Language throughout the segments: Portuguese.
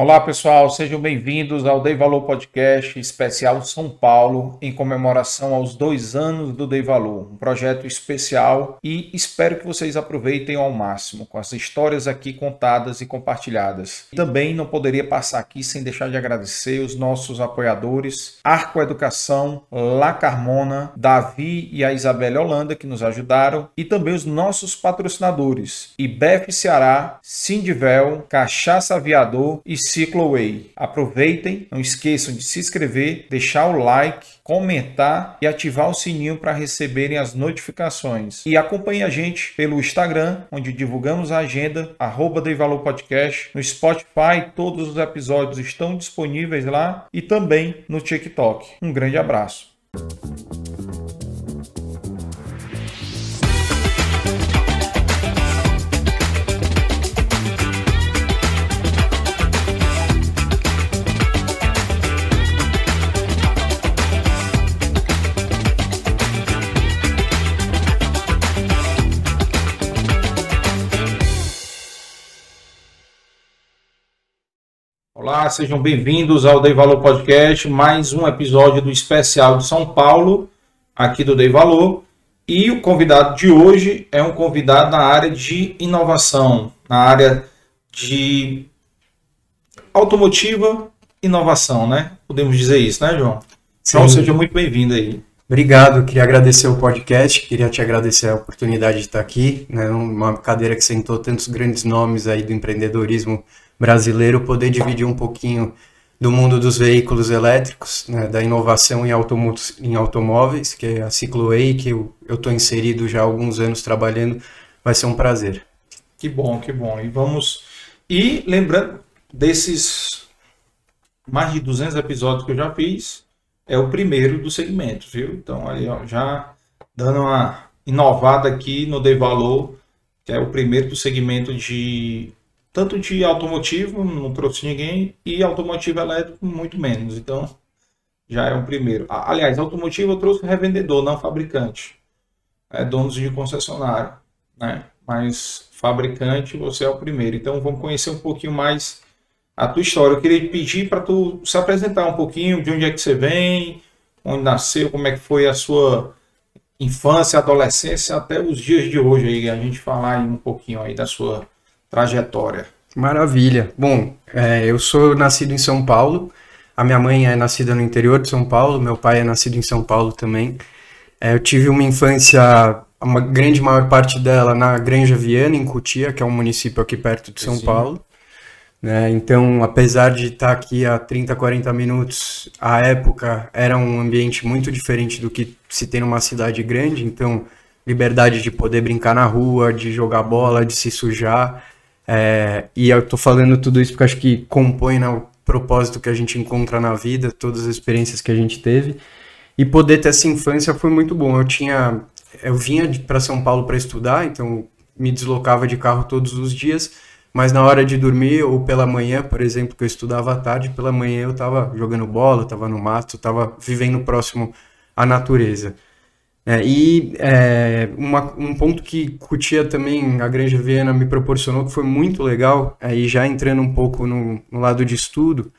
Olá pessoal, sejam bem-vindos ao Dei Valor Podcast especial São Paulo, em comemoração aos dois anos do Dei Valor, um projeto especial e espero que vocês aproveitem ao máximo com as histórias aqui contadas e compartilhadas. Também não poderia passar aqui sem deixar de agradecer os nossos apoiadores, Arco Educação, La Carmona, Davi e a Isabelle Holanda que nos ajudaram e também os nossos patrocinadores, IBEF Ceará, Sindivel, Cachaça Aviador e Cicloway. Aproveitem, não esqueçam de se inscrever, deixar o like, comentar e ativar o sininho para receberem as notificações. E acompanhe a gente pelo Instagram, onde divulgamos a agenda, arroba Valor Podcast, no Spotify, todos os episódios estão disponíveis lá e também no TikTok. Um grande abraço. Olá, sejam bem-vindos ao Dei Valor Podcast, mais um episódio do especial de São Paulo, aqui do Dei Valor. E o convidado de hoje é um convidado na área de inovação, na área de automotiva inovação, né? Podemos dizer isso, né, João? Sim. Então, seja muito bem-vindo aí. Obrigado, queria agradecer o podcast, queria te agradecer a oportunidade de estar aqui, né, uma cadeira que sentou tantos grandes nomes aí do empreendedorismo brasileiro poder dividir um pouquinho do mundo dos veículos elétricos, né, da inovação em, em automóveis, que é a Cicloei, que eu estou inserido já há alguns anos trabalhando, vai ser um prazer. Que bom, que bom. E vamos. E lembrando desses mais de 200 episódios que eu já fiz, é o primeiro do segmento, viu? Então, aí, ó, já dando uma inovada aqui no Dei Valor, que é o primeiro do segmento de tanto de automotivo, não trouxe ninguém, e automotivo elétrico, muito menos. Então, já é um primeiro. Aliás, automotivo eu trouxe revendedor, não fabricante. É donos de concessionário, né? Mas fabricante, você é o primeiro. Então, vamos conhecer um pouquinho mais a tua história. Eu queria pedir para tu se apresentar um pouquinho, de onde é que você vem, onde nasceu, como é que foi a sua infância, adolescência, até os dias de hoje aí, a gente falar um pouquinho aí da sua trajetória. Maravilha. Bom, é, eu sou nascido em São Paulo. A minha mãe é nascida no interior de São Paulo, meu pai é nascido em São Paulo também. É, eu tive uma infância, uma grande maior parte dela na Granja Viana, em Cutia, que é um município aqui perto de São Sim. Paulo. Né? Então, apesar de estar aqui a 30, 40 minutos, a época era um ambiente muito diferente do que se tem numa cidade grande. Então, liberdade de poder brincar na rua, de jogar bola, de se sujar. É, e eu tô falando tudo isso porque acho que compõe né, o propósito que a gente encontra na vida, todas as experiências que a gente teve. E poder ter essa infância foi muito bom. Eu tinha, eu vinha para São Paulo para estudar, então me deslocava de carro todos os dias, mas na hora de dormir ou pela manhã, por exemplo, que eu estudava à tarde, pela manhã eu estava jogando bola, estava no mato, estava vivendo próximo à natureza. É, e é, uma, um ponto que Cutia também, a Granja Viena, me proporcionou, que foi muito legal, aí já entrando um pouco no, no lado de estudo,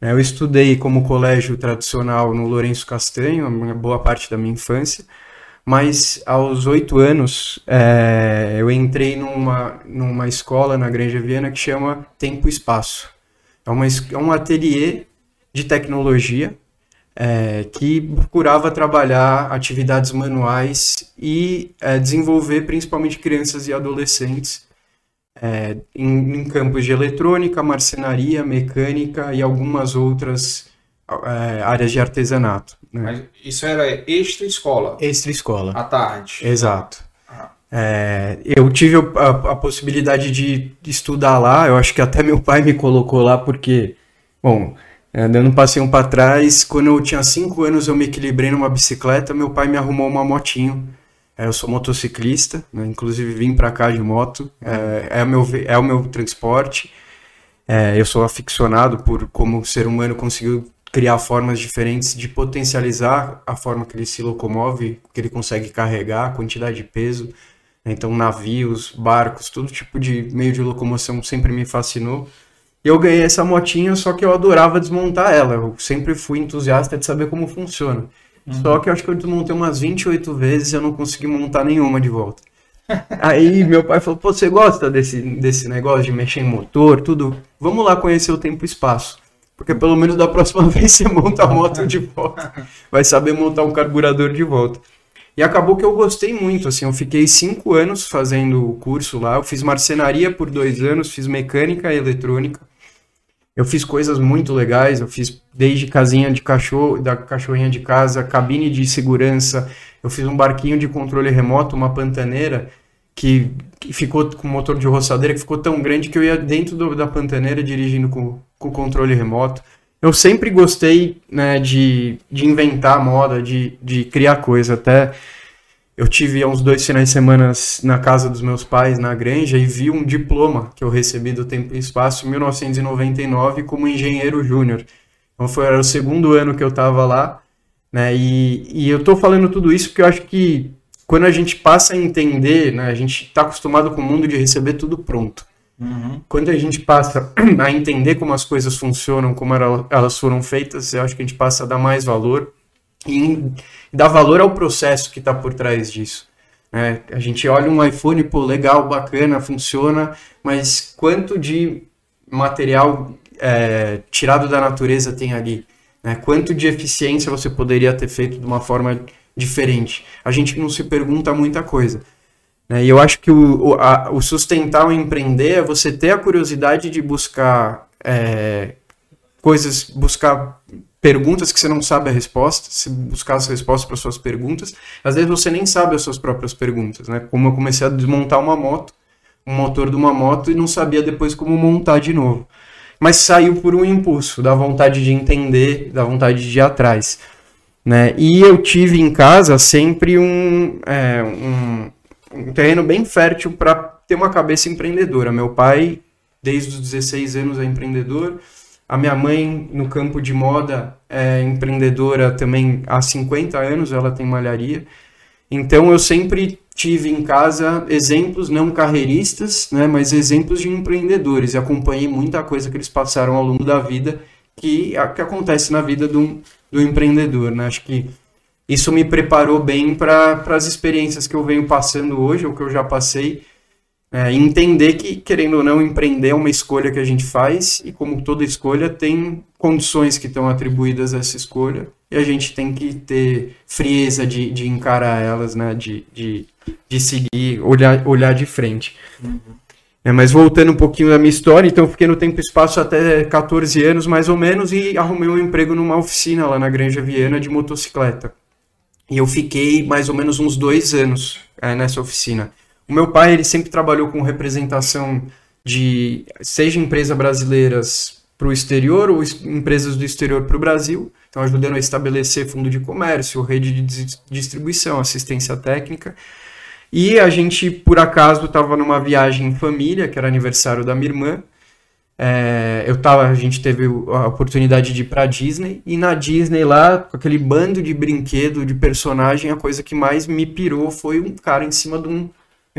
né, eu estudei como colégio tradicional no Lourenço Castanho, a boa parte da minha infância, mas aos oito anos é, eu entrei numa, numa escola na Granja Viena que chama Tempo e Espaço. É, uma, é um ateliê de tecnologia é, que procurava trabalhar atividades manuais e é, desenvolver principalmente crianças e adolescentes é, em, em, campos de eletrônica, marcenaria, mecânica e algumas outras é, áreas de artesanato. Né? Mas isso era extra escola? Extra escola. À tarde? Exato. Ah. É, eu tive a, a, possibilidade de estudar lá, eu acho que até meu pai me colocou lá porque, bom, é, dando um passeio para trás, quando eu tinha 5 anos eu me equilibrei numa bicicleta, meu pai me arrumou uma motinho. É, eu sou motociclista, né? inclusive vim para cá de moto, é, é, o meu, é o meu transporte. É, eu sou aficionado por como o ser humano conseguiu criar formas diferentes de potencializar a forma que ele se locomove, que ele consegue carregar, a quantidade de peso. Então, navios, barcos, todo tipo de meio de locomoção sempre me fascinou. Eu ganhei essa motinha, só que eu adorava desmontar ela. Eu sempre fui entusiasta de saber como funciona. Uhum. Só que eu acho que eu desmontei umas 28 vezes e eu não consegui montar nenhuma de volta. Aí meu pai falou: Pô, você gosta desse, desse negócio de mexer em motor, tudo? Vamos lá conhecer o tempo e espaço. Porque pelo menos da próxima vez você monta a moto de volta. Vai saber montar um carburador de volta. E acabou que eu gostei muito, assim, eu fiquei cinco anos fazendo o curso lá, eu fiz marcenaria por dois anos, fiz mecânica e eletrônica. Eu fiz coisas muito legais, eu fiz desde casinha de cachorro, da cachorrinha de casa, cabine de segurança, eu fiz um barquinho de controle remoto, uma pantaneira, que, que ficou com motor de roçadeira, que ficou tão grande que eu ia dentro do, da pantaneira dirigindo com, com controle remoto. Eu sempre gostei né, de, de inventar moda, de, de criar coisa. Até eu tive uns dois finais de semana na casa dos meus pais, na granja, e vi um diploma que eu recebi do Tempo e Espaço em 1999 como engenheiro júnior. Então foi era o segundo ano que eu estava lá. Né, e, e eu estou falando tudo isso porque eu acho que quando a gente passa a entender, né, a gente está acostumado com o mundo de receber tudo pronto. Uhum. Quando a gente passa a entender como as coisas funcionam, como elas foram feitas, eu acho que a gente passa a dar mais valor e dar valor ao processo que está por trás disso. É, a gente olha um iPhone, pô, legal, bacana, funciona, mas quanto de material é, tirado da natureza tem ali? Né? Quanto de eficiência você poderia ter feito de uma forma diferente? A gente não se pergunta muita coisa. Né? E eu acho que o, o, a, o, sustentar o empreender é você ter a curiosidade de buscar é, coisas, buscar perguntas que você não sabe a resposta, se buscar as respostas para suas perguntas. Às vezes você nem sabe as suas próprias perguntas, né? Como eu comecei a desmontar uma moto, um motor de uma moto e não sabia depois como montar de novo. Mas saiu por um impulso, da vontade de entender, da vontade de ir atrás. Né? E eu tive em casa sempre um, é, um, um terreno bem fértil para ter uma cabeça empreendedora. Meu pai, desde os 16 anos, é empreendedor. A minha mãe, no campo de moda, é empreendedora também há 50 anos, ela tem malharia. Então eu sempre tive em casa exemplos, não carreiristas, né, mas exemplos de empreendedores. E acompanhei muita coisa que eles passaram ao longo da vida que, que acontece na vida do, do empreendedor. Né? Acho que isso me preparou bem para as experiências que eu venho passando hoje, ou que eu já passei, é, entender que, querendo ou não, empreender é uma escolha que a gente faz, e como toda escolha, tem condições que estão atribuídas a essa escolha, e a gente tem que ter frieza de, de encarar elas, né? de, de, de seguir, olhar, olhar de frente. Uhum. É, mas voltando um pouquinho da minha história, então eu fiquei no tempo e espaço até 14 anos, mais ou menos, e arrumei um emprego numa oficina lá na Granja Viana de motocicleta. E eu fiquei mais ou menos uns dois anos é, nessa oficina. O meu pai, ele sempre trabalhou com representação de, seja empresas brasileiras para o exterior ou empresas do exterior para o Brasil, então ajudando a estabelecer fundo de comércio, rede de distribuição, assistência técnica. E a gente, por acaso, estava numa viagem em família, que era aniversário da minha irmã, é, eu tava, a gente teve a oportunidade de ir pra Disney, e na Disney lá, com aquele bando de brinquedo, de personagem, a coisa que mais me pirou foi um cara em cima de um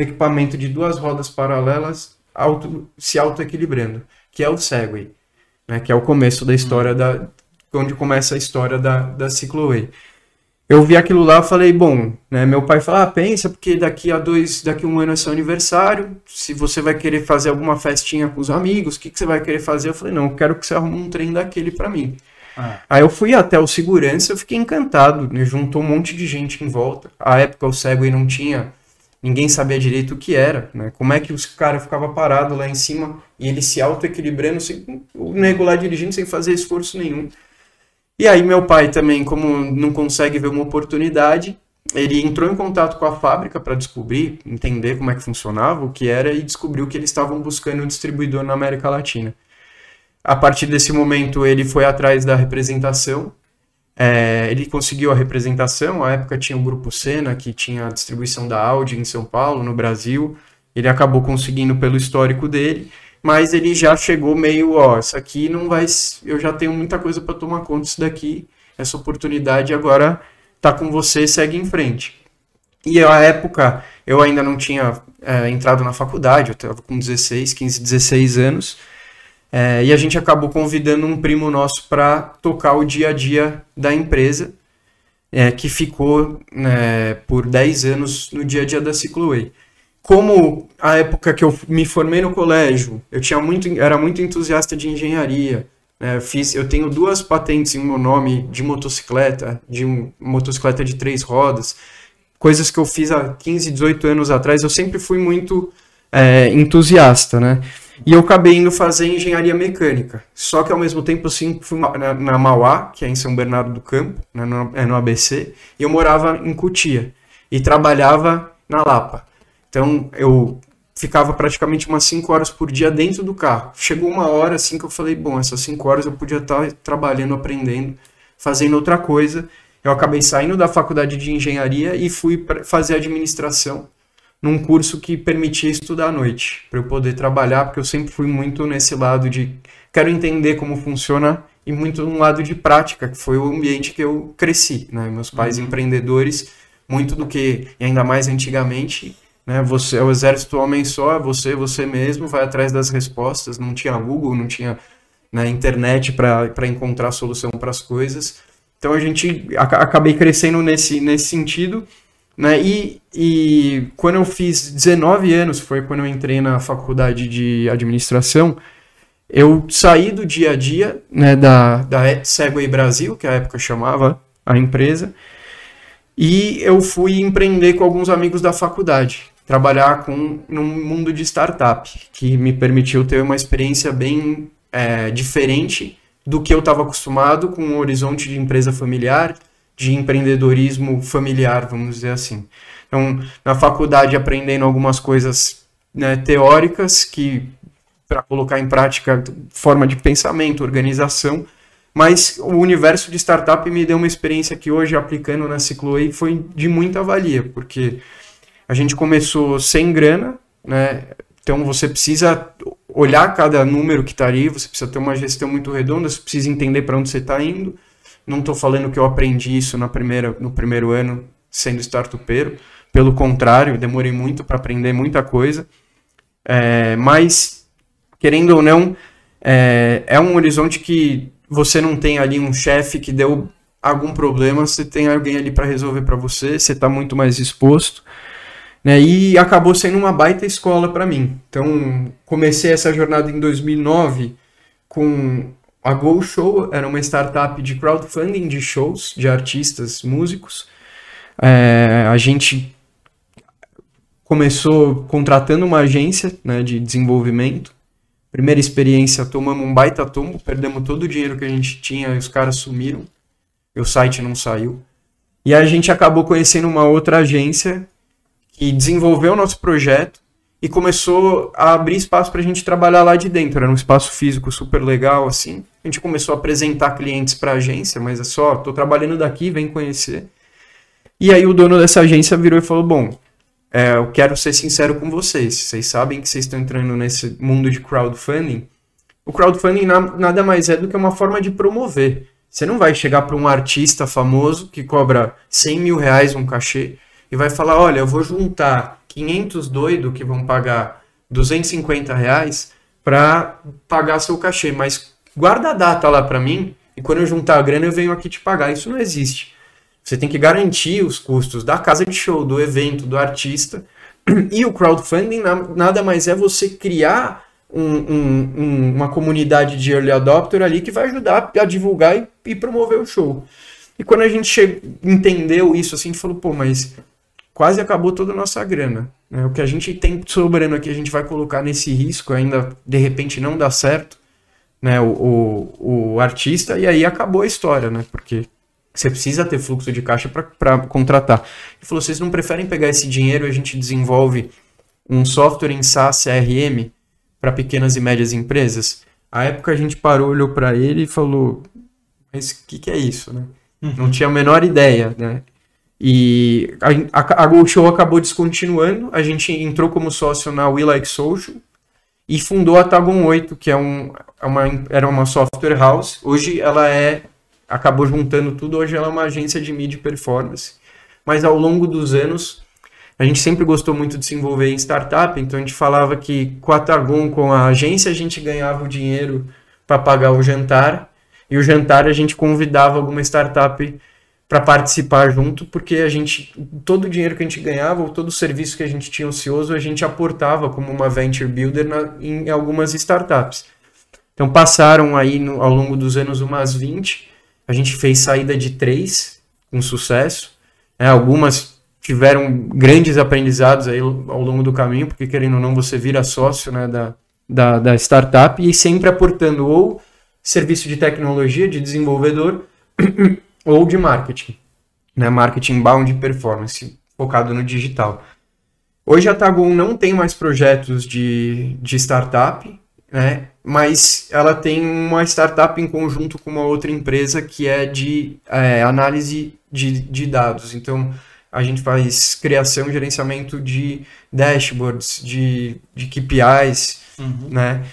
equipamento de duas rodas paralelas auto, se auto-equilibrando, que é o Segway, né, que é o começo da história, da, onde começa a história da, da Cicloway eu vi aquilo lá, falei, bom, né, meu pai falou, ah, pensa, porque daqui a dois, daqui a um ano é seu aniversário, se você vai querer fazer alguma festinha com os amigos, o que, que você vai querer fazer? Eu falei, não, eu quero que você arrume um trem daquele para mim. Ah. Aí eu fui até o segurança, eu fiquei encantado, né, juntou um monte de gente em volta. A época o Segway não tinha, ninguém sabia direito o que era, né? Como é que os cara ficava parado lá em cima e ele se auto-equilibrando, o nego lá dirigindo sem fazer esforço nenhum. E aí meu pai também, como não consegue ver uma oportunidade, ele entrou em contato com a fábrica para descobrir, entender como é que funcionava, o que era e descobriu que eles estavam buscando um distribuidor na América Latina. A partir desse momento ele foi atrás da representação, é, ele conseguiu a representação, à época tinha o Grupo Sena, que tinha a distribuição da Audi em São Paulo, no Brasil, ele acabou conseguindo pelo histórico dele, mas ele já chegou meio, ó, isso aqui não vai, eu já tenho muita coisa para tomar conta disso daqui, essa oportunidade agora tá com você, segue em frente. E a época eu ainda não tinha é, entrado na faculdade, eu estava com 16, 15, 16 anos, É, e a gente acabou convidando um primo nosso para tocar o dia a dia da empresa, é, que ficou né, por 10 anos no dia a dia da Cicloway. Como a época que eu me formei no colégio, eu tinha muito, era muito entusiasta de engenharia, né, fiz, eu tenho duas patentes em meu nome de motocicleta, de um, motocicleta de três rodas, coisas que eu fiz há 15, 18 anos atrás, eu sempre fui muito é, entusiasta, né? E eu acabei indo fazer engenharia mecânica. Só que ao mesmo tempo sempre fui na, na Mauá, que é em São Bernardo do Campo, né, no, é no ABC, e eu morava em Cutia e trabalhava na Lapa. Então eu ficava praticamente umas 5 horas por dia dentro do carro. Chegou uma hora assim que eu falei, bom, essas 5 horas eu podia estar trabalhando, aprendendo, fazendo outra coisa. Eu acabei saindo da faculdade de engenharia e fui fazer administração num curso que permitia estudar à noite, para eu poder trabalhar, porque eu sempre fui muito nesse lado de quero entender como funciona e muito no lado de prática, que foi o ambiente que eu cresci, né? Meus pais uhum. empreendedores, muito do que, e ainda mais antigamente, né? Você é o exército homem só, é você, você mesmo, vai atrás das respostas, não tinha Google, não tinha né, internet para encontrar solução para as coisas. Então a gente acabei crescendo nesse, nesse sentido né? E, e quando eu fiz 19 anos, foi quando eu entrei na faculdade de administração, eu saí do dia a dia né, da, da Segway Brasil, que a época chamava a empresa, e eu fui empreender com alguns amigos da faculdade, trabalhar com num mundo de startup, que me permitiu ter uma experiência bem é, diferente do que eu estava acostumado com um horizonte de empresa familiar, de empreendedorismo familiar, vamos dizer assim. Então, na faculdade, aprendendo algumas coisas né, teóricas que para colocar em prática forma de pensamento, organização, mas o universo de startup me deu uma experiência que hoje aplicando na Cicloei foi de muita valia, porque a gente começou sem grana, né? Então você precisa olhar cada número que está ali, você precisa ter uma gestão muito redonda, você precisa entender para onde você está indo, não estou falando que eu aprendi isso na primeira, no primeiro ano sendo startupeiro. Pelo contrário, demorei muito para aprender muita coisa. É, mas, querendo ou não, é, é um horizonte que você não tem ali um chefe que deu algum problema, você tem alguém ali para resolver para você, você está muito mais exposto. Né? E acabou sendo uma baita escola para mim. Então, comecei essa jornada em 2009 com a Go Show era uma startup de crowdfunding de shows de artistas, músicos. É, a gente começou contratando uma agência né, de desenvolvimento. Primeira experiência, tomamos um baita tombo, perdemos todo o dinheiro que a gente tinha e os caras sumiram. O site não saiu. E a gente acabou conhecendo uma outra agência que desenvolveu o nosso projeto e começou a abrir espaço para a gente trabalhar lá de dentro. Era um espaço físico super legal, assim. A gente começou a apresentar clientes para a agência, mas é só, tô trabalhando daqui, vem conhecer. E aí o dono dessa agência virou e falou: Bom, é, eu quero ser sincero com vocês. Vocês sabem que vocês estão entrando nesse mundo de crowdfunding. O crowdfunding na, nada mais é do que uma forma de promover. Você não vai chegar para um artista famoso que cobra 100 mil reais um cachê e vai falar: Olha, eu vou juntar 500 doido que vão pagar 250 reais para pagar seu cachê, mas guarda a data lá para mim e quando eu juntar a grana eu venho aqui te pagar. Isso não existe. Você tem que garantir os custos da casa de show, do evento, do artista. E o crowdfunding nada mais é você criar um, um, um, uma comunidade de early adopter ali que vai ajudar a divulgar e, e promover o show. E quando a gente entendeu isso, assim, a gente falou, pô, mas quase acabou toda a nossa grana. Né? O que a gente tem sobrando aqui, a gente vai colocar nesse risco, ainda de repente não dá certo, né? O, o, o artista, e aí acabou a história, né? Porque você precisa ter fluxo de caixa para contratar. Ele falou: vocês não preferem pegar esse dinheiro e a gente desenvolve um software em SaaS CRM para pequenas e médias empresas? A época a gente parou, olhou para ele e falou: mas o que, que é isso, né? Uhum. Não tinha a menor ideia, né? E a, a, a Go Show acabou descontinuando, a gente entrou como sócio na We Like Social e fundou a Tagon 8, que é, um, é uma, era uma software house. Hoje ela é, acabou juntando tudo, hoje ela é uma agência de mídia performance. Mas ao longo dos anos, a gente sempre gostou muito de se envolver em startup, então a gente falava que com a Targon, com a agência, a gente ganhava o dinheiro para pagar o jantar, e o jantar a gente convidava alguma startup para participar junto, porque a gente todo o dinheiro que a gente ganhava, ou todo o serviço que a gente tinha ocioso, a gente aportava como uma venture builder na, em algumas startups. Então passaram aí no, ao longo dos anos umas 20, a gente fez saída de três com sucesso, né? algumas tiveram grandes aprendizados aí ao longo do caminho, porque querendo ou não você vira sócio né, da, da, da startup e sempre aportando ou serviço de tecnologia, de desenvolvedor ou de marketing, né, marketing bound performance, focado no digital. Hoje a Tagon não tem mais projetos de, de startup, né, mas ela tem uma startup em conjunto com uma outra empresa que é de é, análise de, de dados. Então, a gente faz criação e gerenciamento de dashboards, de, de KPIs, uhum. né?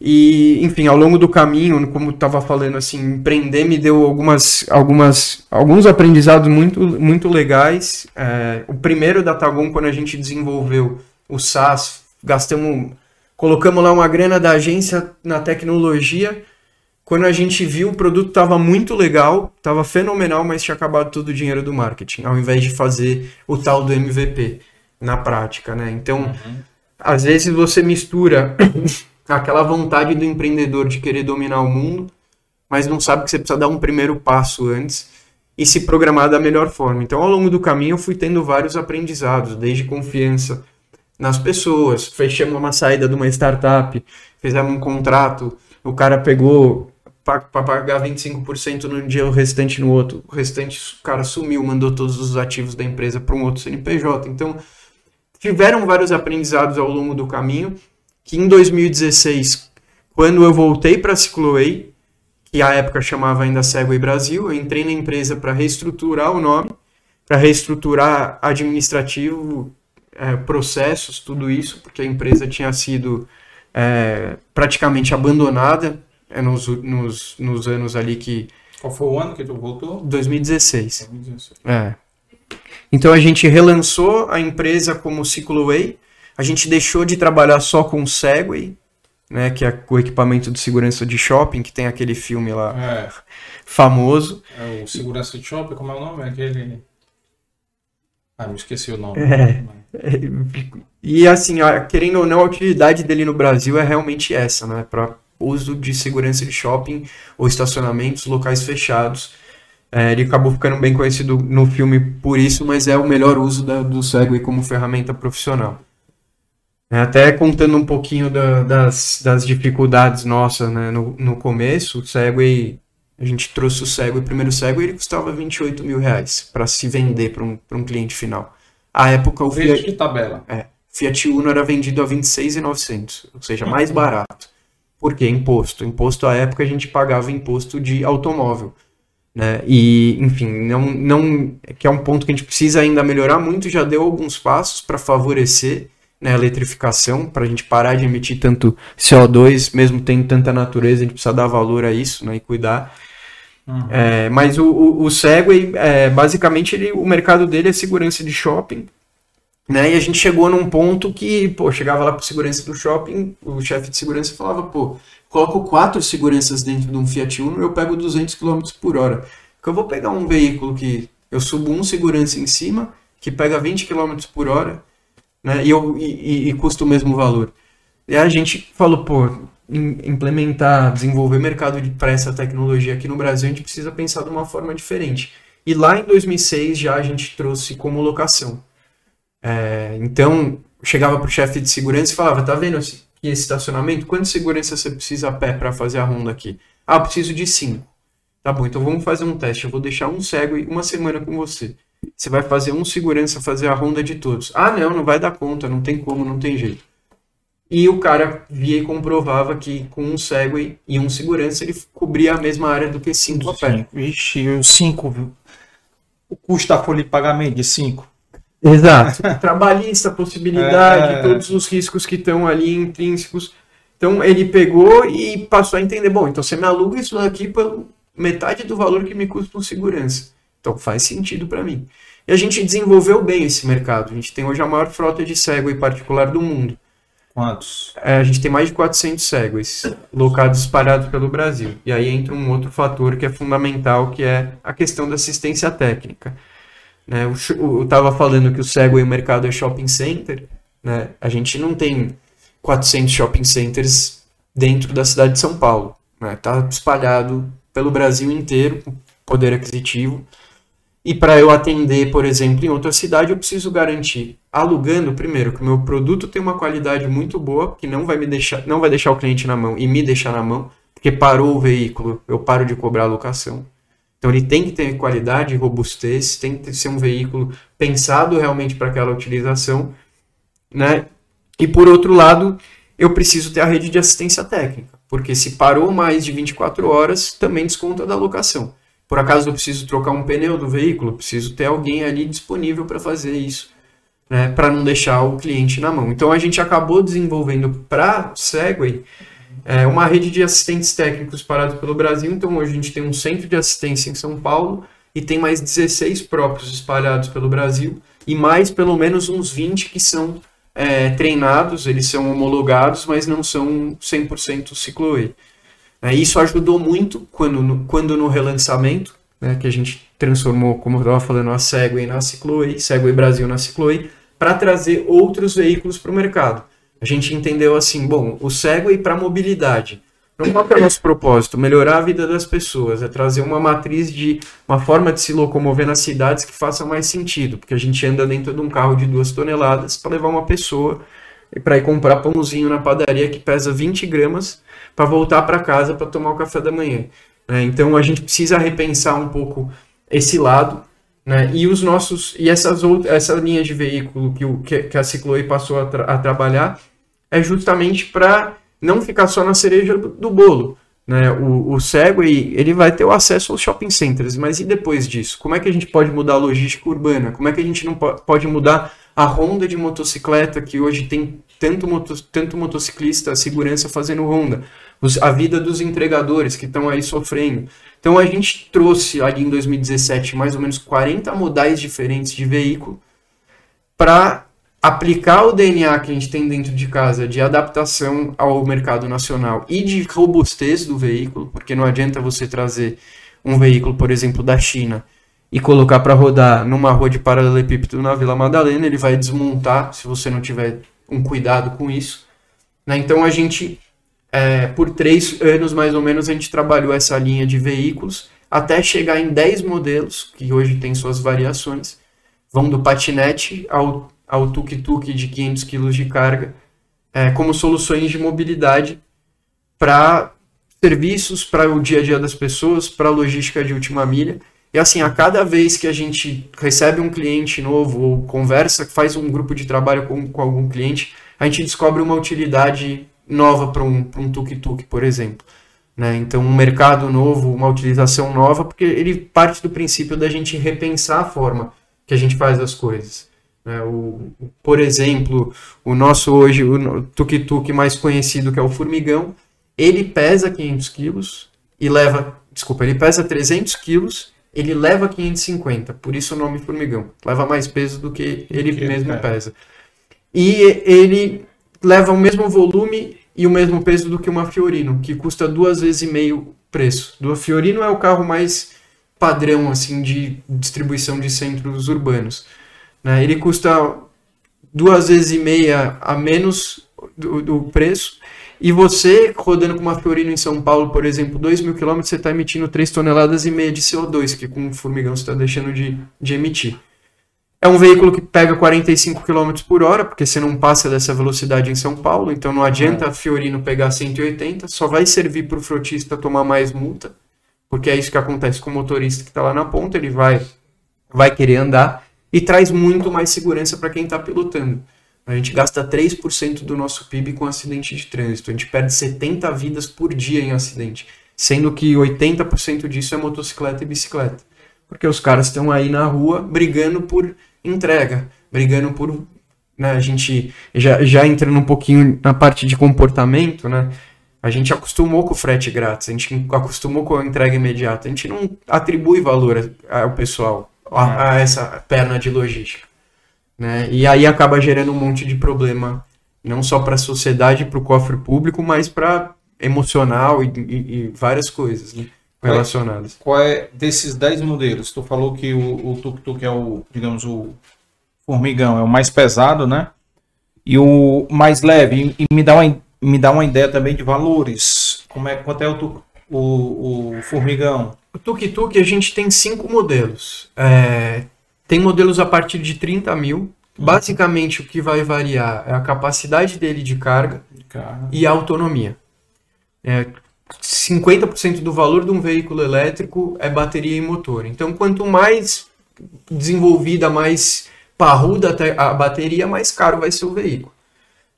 E, enfim, ao longo do caminho, como estava falando, assim, empreender me deu algumas, algumas, alguns aprendizados muito, muito legais. É, o primeiro da Tagon, quando a gente desenvolveu o SaaS, gastamos, colocamos lá uma grana da agência na tecnologia, quando a gente viu, o produto estava muito legal, estava fenomenal, mas tinha acabado todo o dinheiro do marketing, ao invés de fazer o tal do MVP na prática, né? Então, uhum. às vezes você mistura aquela vontade do empreendedor de querer dominar o mundo, mas não sabe que você precisa dar um primeiro passo antes e se programar da melhor forma. Então, ao longo do caminho, eu fui tendo vários aprendizados, desde confiança nas pessoas, fechamos uma saída de uma startup, fizemos um contrato, o cara pegou para pagar 25% num dia, o restante no outro. O restante, o cara sumiu, mandou todos os ativos da empresa para um outro CNPJ. Então, tiveram vários aprendizados ao longo do caminho, que em 2016, quando eu voltei para a Cicloay, que a época chamava ainda Segway Brasil, eu entrei na empresa para reestruturar o nome, para reestruturar administrativo, é, processos, tudo isso, porque a empresa tinha sido é, praticamente abandonada é nos, nos, nos anos ali que. Qual foi o ano que tu voltou? 2016. 2016. É. Então a gente relançou a empresa como Cicloway. A gente deixou de trabalhar só com o Segway, né, que é o equipamento de segurança de shopping, que tem aquele filme lá é. famoso. É o segurança de shopping, como é o nome? Aquele. Ah, me esqueci o nome. É. E assim, querendo ou não, a utilidade dele no Brasil é realmente essa, né? Para uso de segurança de shopping ou estacionamentos, locais fechados. É, ele acabou ficando bem conhecido no filme por isso, mas é o melhor uso da, do Segway como ferramenta profissional. É, até contando um pouquinho da, das, das dificuldades nossas né, no, no começo, o Segway, a gente trouxe o Segway, o primeiro Segway ele custava 28 mil reais para se vender para um, um cliente final. A época o Fiat, de tabela. É, Fiat Uno era vendido a 26,900, ou seja, mais barato. Por que imposto? Imposto à época a gente pagava imposto de automóvel. Né? E, enfim, não, não, que é um ponto que a gente precisa ainda melhorar muito, já deu alguns passos para favorecer né, a eletrificação, para a gente parar de emitir tanto CO2, mesmo tendo tanta natureza, a gente precisa dar valor a isso né, e cuidar. Uhum. É, mas o, o, o Segway, é, basicamente, ele, o mercado dele é segurança de shopping, né? E a gente chegou num ponto que, pô, chegava lá pro segurança do shopping, o chefe de segurança falava, pô, coloco quatro seguranças dentro de um Fiat Uno, eu pego 200 km por hora. Porque eu vou pegar um veículo que eu subo um segurança em cima, que pega 20 km por hora, né? E, eu, e, e custa o mesmo valor. E a gente falou, pô, implementar, desenvolver mercado para essa tecnologia aqui no Brasil, a gente precisa pensar de uma forma diferente. E lá em 2006 já a gente trouxe como locação. É, então, chegava pro chefe de segurança e falava: tá vendo esse, esse estacionamento? Quanto segurança você precisa a pé para fazer a ronda aqui? Ah, preciso de cinco. Tá bom, então vamos fazer um teste. Eu vou deixar um cego uma semana com você. Você vai fazer um segurança fazer a ronda de todos. Ah, não, não vai dar conta, não tem como, não tem jeito. E o cara via e comprovava que com um Segway e um segurança ele cobria a mesma área do que cinco a pé. Vixe, o cinco, o custo da folha de pagamento de cinco. Exato. Trabalhista, possibilidade, é... todos os riscos que estão ali intrínsecos. Então ele pegou e passou a entender: bom, então você me aluga isso aqui por metade do valor que me custa um segurança. Então faz sentido para mim. E a gente desenvolveu bem esse mercado. A gente tem hoje a maior frota de Segway particular do mundo. Quantos? É, a gente tem mais de 400 Segways locados espalhados pelo Brasil. E aí entra um outro fator que é fundamental, que é a questão da assistência técnica. Né? Eu estava falando que o Segway o mercado é shopping center. Né? A gente não tem 400 shopping centers dentro da cidade de São Paulo. Está né? Tá espalhado pelo Brasil inteiro, poder aquisitivo. E para eu atender, por exemplo, em outra cidade, eu preciso garantir, alugando primeiro, que o meu produto tem uma qualidade muito boa, que não vai me deixar, não vai deixar o cliente na mão e me deixar na mão, porque parou o veículo, eu paro de cobrar a locação. Então ele tem que ter qualidade, robustez, tem que ser um veículo pensado realmente para aquela utilização, né? E por outro lado, eu preciso ter a rede de assistência técnica, porque se parou mais de 24 horas, também desconta da locação. Por acaso eu preciso trocar um pneu do veículo, preciso ter alguém ali disponível para fazer isso, né, para não deixar o cliente na mão. Então a gente acabou desenvolvendo para Segway é, uma rede de assistentes técnicos parados pelo Brasil. Então hoje a gente tem um centro de assistência em São Paulo e tem mais 16 próprios espalhados pelo Brasil e mais pelo menos uns 20 que são é, treinados, eles são homologados, mas não são 100% ciclo-way. É, isso ajudou muito quando no, quando no relançamento, né, que a gente transformou, como eu estava falando, a Segway na Cicloe, Segway Brasil na Cicloe, para trazer outros veículos para o mercado. A gente entendeu assim, bom, o Segway para mobilidade. Então, qual é o nosso propósito? Melhorar a vida das pessoas, é trazer uma matriz de uma forma de se locomover nas cidades que faça mais sentido, porque a gente anda dentro de um carro de duas toneladas para levar uma pessoa para ir comprar pãozinho na padaria que pesa 20 gramas para voltar para casa para tomar o café da manhã. Né? Então a gente precisa repensar um pouco esse lado. Né? E os nossos e essas outras, essa linha de veículo que, o, que, que a Cicloe passou a, tra a trabalhar é justamente para não ficar só na cereja do, bolo. Né? O, o Segway ele vai ter o acesso aos shopping centers, mas e depois disso? Como é que a gente pode mudar a logística urbana? Como é que a gente não pode mudar a ronda de motocicleta que hoje tem tanto, moto, tanto motociclista, segurança fazendo ronda? Os, a vida dos entregadores que estão aí sofrendo. Então a gente trouxe ali em 2017 mais ou menos 40 modais diferentes de veículo para aplicar o DNA que a gente tem dentro de casa de adaptação ao mercado nacional e de robustez do veículo, porque não adianta você trazer um veículo, por exemplo, da China e colocar para rodar numa rua de paralelepípedo na Vila Madalena, ele vai desmontar se você não tiver um cuidado com isso. Né? Então a gente é, por três anos mais ou menos a gente trabalhou essa linha de veículos até chegar em 10 modelos, que hoje tem suas variações. Vão do patinete ao, ao tuk-tuk de 500 kg de carga, é, como soluções de mobilidade para serviços, para o dia a dia das pessoas, para logística de última milha. E assim, a cada vez que a gente recebe um cliente novo ou conversa, faz um grupo de trabalho com, com algum cliente, a gente descobre uma utilidade nova para um, um tuk-tuk, por exemplo. Né? Então, um mercado novo, uma utilização nova, porque ele parte do princípio da gente repensar a forma que a gente faz as coisas. Né? O, por exemplo, o nosso hoje, o tuk-tuk mais conhecido, que é o Formigão, ele pesa 500 quilos e leva, desculpa, ele pesa 300 quilos, ele leva 550, por isso o nome Formigão. Leva mais peso do que ele que mesmo é. pesa. E ele leva o mesmo volume e o mesmo peso do que uma Fiorino, que custa duas vezes e meio preço. Do Fiorino é o carro mais padrão assim de distribuição de centros urbanos. Né? Ele custa duas vezes e meia a menos do, do preço. E você, rodando com uma Fiorino em São Paulo, por exemplo, 2 mil quilômetros, você está emitindo 3 toneladas e meia de CO2, que com o formigão você está deixando de, de emitir. É um veículo que pega 45 km por hora, porque você não passa dessa velocidade em São Paulo, então não adianta a Fiorino pegar 180, só vai servir para o frotista tomar mais multa, porque é isso que acontece com o motorista que está lá na ponta, ele vai, vai querer andar e traz muito mais segurança para quem está pilotando. A gente gasta 3% do nosso PIB com acidente de trânsito, a gente perde 70 vidas por dia em acidente, sendo que 80% disso é motocicleta e bicicleta porque os caras estão aí na rua brigando por entrega, brigando por. Né, a gente já, já entrando um pouquinho na parte de comportamento, né? A gente acostumou com o frete grátis, a gente acostumou com a entrega imediata. A gente não atribui valor ao pessoal, a, a essa perna de logística. Né? E aí acaba gerando um monte de problema, não só para a sociedade, para o cofre público, mas para emocional e, e, e, várias coisas né? Relacionadas. Qual é desses 10 modelos? Tu falou que o, o tuk-tuk é o, digamos, o formigão, é o mais pesado, né? E o mais leve. E, me dá uma, me dá uma ideia também de valores. Como é, quanto é o, o, o formigão? O tuk-tuk a gente tem cinco modelos. É, tem modelos a partir de 30 mil. Uhum. Basicamente, o que vai variar é a capacidade dele de carga, carga. e a autonomia. É, 50% do valor de um veículo elétrico é bateria e motor. Então, quanto mais desenvolvida, mais parruda a bateria, mais caro vai ser o veículo.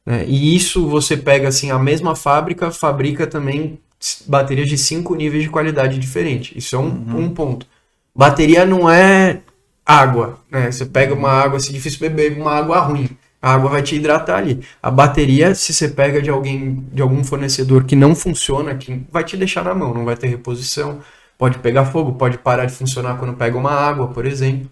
Né? E isso você pega assim, a mesma fábrica fabrica também baterias de cinco níveis de qualidade diferente. Isso é um, uhum. um ponto. Bateria não é água, né? Você pega uma água, assim, difícil beber uma água ruim. A água vai te hidratar ali. A bateria, se você pega de alguém, de algum fornecedor que não funciona, que vai te deixar na mão, não vai ter reposição, pode pegar fogo, pode parar de funcionar quando pega uma água, por exemplo.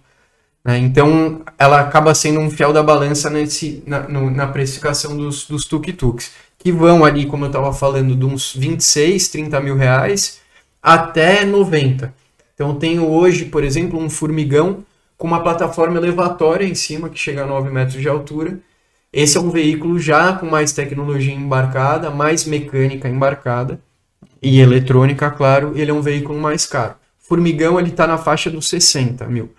Né? Então, ela acaba sendo um fiel da balança nesse, na, no, na precificação dos, dos tuk-tuks, que vão ali, como eu estava falando, de uns 26, 30 mil reais até 90. Então, tenho hoje, por exemplo, um formigão com uma plataforma elevatória em cima, que chega a 9 metros de altura. Esse é um veículo já com mais tecnologia embarcada, mais mecânica embarcada e eletrônica, claro, ele é um veículo mais caro. Formigão ele está na faixa dos 60 mil.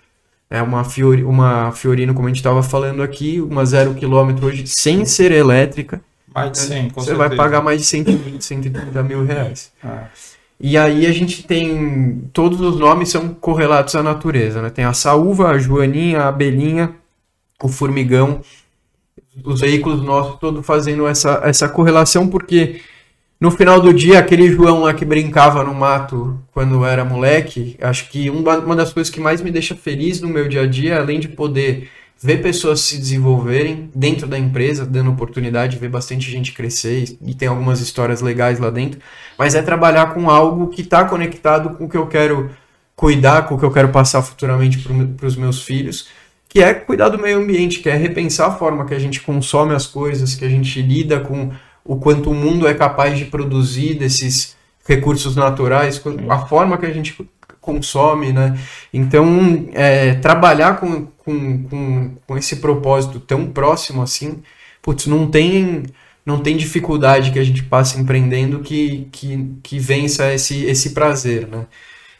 É uma, Fiori, uma Fiorino, como a gente estava falando aqui, uma zero quilômetro hoje, sem ser elétrica. Mais de 100, Você certeza. vai pagar mais de 120, 130 mil reais. Ah. E aí a gente tem. Todos os nomes são correlatos à natureza, né? Tem a saúva, a joaninha, a abelhinha, o formigão, os veículos nossos todos fazendo essa, essa correlação, porque no final do dia, aquele João lá que brincava no mato quando era moleque, acho que uma, uma das coisas que mais me deixa feliz no meu dia a dia, além de poder ver pessoas se desenvolverem dentro da empresa, dando oportunidade, ver bastante gente crescer e, tem algumas histórias legais lá dentro, mas é trabalhar com algo que está conectado com o que eu quero cuidar, com o que eu quero passar futuramente para os meus filhos, que é cuidar do meio ambiente, que é repensar a forma que a gente consome as coisas, que a gente lida com o quanto o mundo é capaz de produzir desses recursos naturais, a forma que a gente consome, né? Então, é, trabalhar com, com, com, com, esse propósito tão próximo assim, putz, não tem, não tem dificuldade que a gente passe empreendendo que, que, que vença esse, esse prazer, né?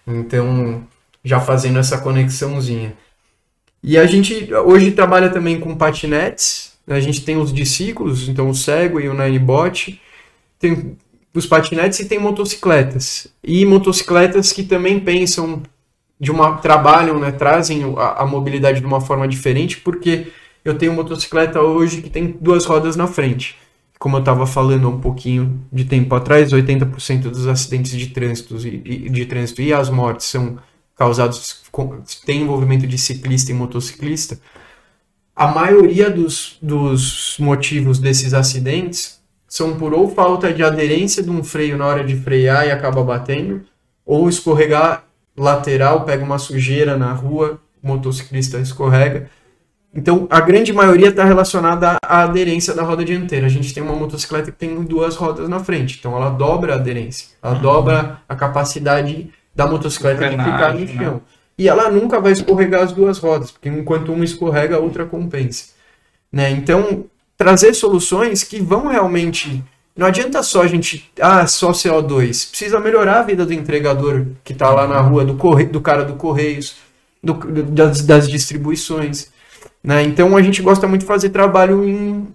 Então, já fazendo essa conexãozinha. E a gente hoje trabalha também com patinetes, né? a gente tem os discípulos, então o Cego e o Ninebot, tem os patinetes e tem motocicletas. E motocicletas que também pensam de uma trabalham, né, trazem a, a, mobilidade de uma forma diferente, porque eu tenho motocicleta hoje que tem duas rodas na frente. Como eu estava falando um pouquinho de tempo atrás, 80% dos acidentes de trânsito e, de trânsito e as mortes são causados com, tem envolvimento de ciclista e motociclista. A maioria dos, dos motivos desses acidentes são por ou falta de aderência de um freio na hora de frear e acaba batendo, ou escorregar lateral, pega uma sujeira na rua, o motociclista escorrega. Então, a grande maioria está relacionada à aderência da roda dianteira. A gente tem uma motocicleta que tem duas rodas na frente, então ela dobra a aderência, ela uhum. dobra a capacidade da motocicleta de ficar no chão. Né? E ela nunca vai escorregar as duas rodas, porque enquanto uma escorrega, a outra compensa. Né? Então, trazer soluções que vão realmente. Não adianta só a gente. Ah, só CO2. Precisa melhorar a vida do entregador que está lá na rua, do, do cara do Correios, do, das, das distribuições. Né? Então a gente gosta muito de fazer trabalho em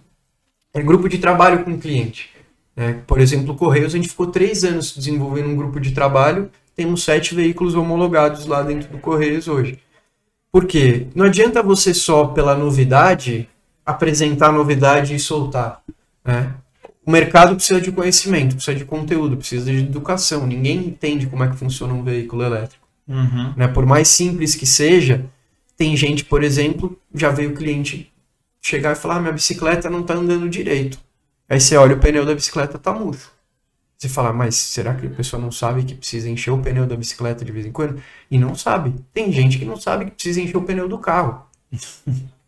é, grupo de trabalho com o cliente. Né? Por exemplo, o Correios, a gente ficou três anos desenvolvendo um grupo de trabalho, temos sete veículos homologados lá dentro do Correios hoje. Por quê? Não adianta você só pela novidade apresentar novidade e soltar. Né? O mercado precisa de conhecimento, precisa de conteúdo, precisa de educação. Ninguém entende como é que funciona um veículo elétrico. Uhum. Né? Por mais simples que seja, tem gente, por exemplo, já veio o cliente chegar e falar: ah, minha bicicleta não está andando direito. Aí você olha, o pneu da bicicleta está murcho. Você fala, mas será que a pessoa não sabe que precisa encher o pneu da bicicleta de vez em quando? E não sabe. Tem gente que não sabe que precisa encher o pneu do carro.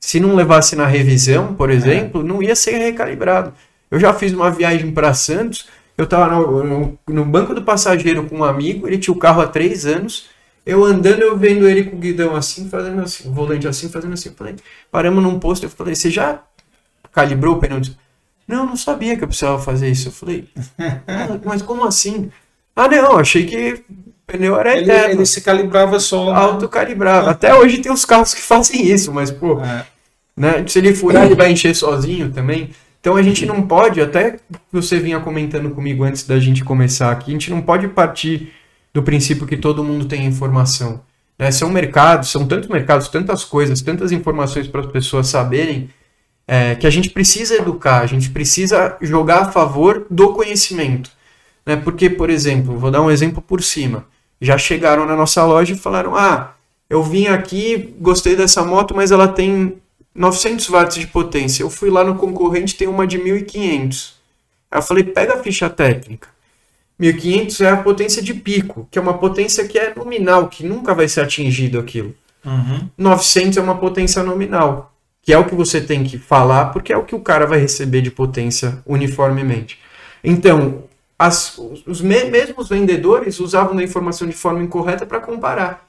Se não levasse na revisão, por exemplo, não ia ser recalibrado. Eu já fiz uma viagem para Santos, eu estava no, no, no, banco do passageiro com um amigo, ele tinha o carro há três anos, eu andando, eu vendo ele com o guidão assim, fazendo assim, volante assim, fazendo assim. Falei, paramos num posto, eu falei, você já calibrou o pneu? Não, não sabia que eu precisava fazer isso. Eu falei, mas como assim? Ah, não, achei que pneu era ele, eterno. Ele se calibrava só. Né? Autocalibrava. Até hoje tem os carros que fazem isso, mas, pô, é. né, se ele furar, ele vai encher sozinho também. Então a gente não pode, até você vinha comentando comigo antes da gente começar aqui, a gente não pode partir do princípio que todo mundo tem informação. Né? São mercados, são tantos mercados, tantas coisas, tantas informações para as pessoas saberem é, que a gente precisa educar, a gente precisa jogar a favor do conhecimento. Né? Porque, por exemplo, vou dar um exemplo por cima. Já chegaram na nossa loja e falaram: Ah, eu vim aqui, gostei dessa moto, mas ela tem 900 watts de potência. Eu fui lá no concorrente, tem uma de 1500. Aí eu falei: pega a ficha técnica. 1500 é a potência de pico, que é uma potência que é nominal, que nunca vai ser atingido aquilo. Uhum. 900 é uma potência nominal que é o que você tem que falar, porque é o que o cara vai receber de potência uniformemente. Então, as, os me, mesmos vendedores usavam a informação de forma incorreta para comparar.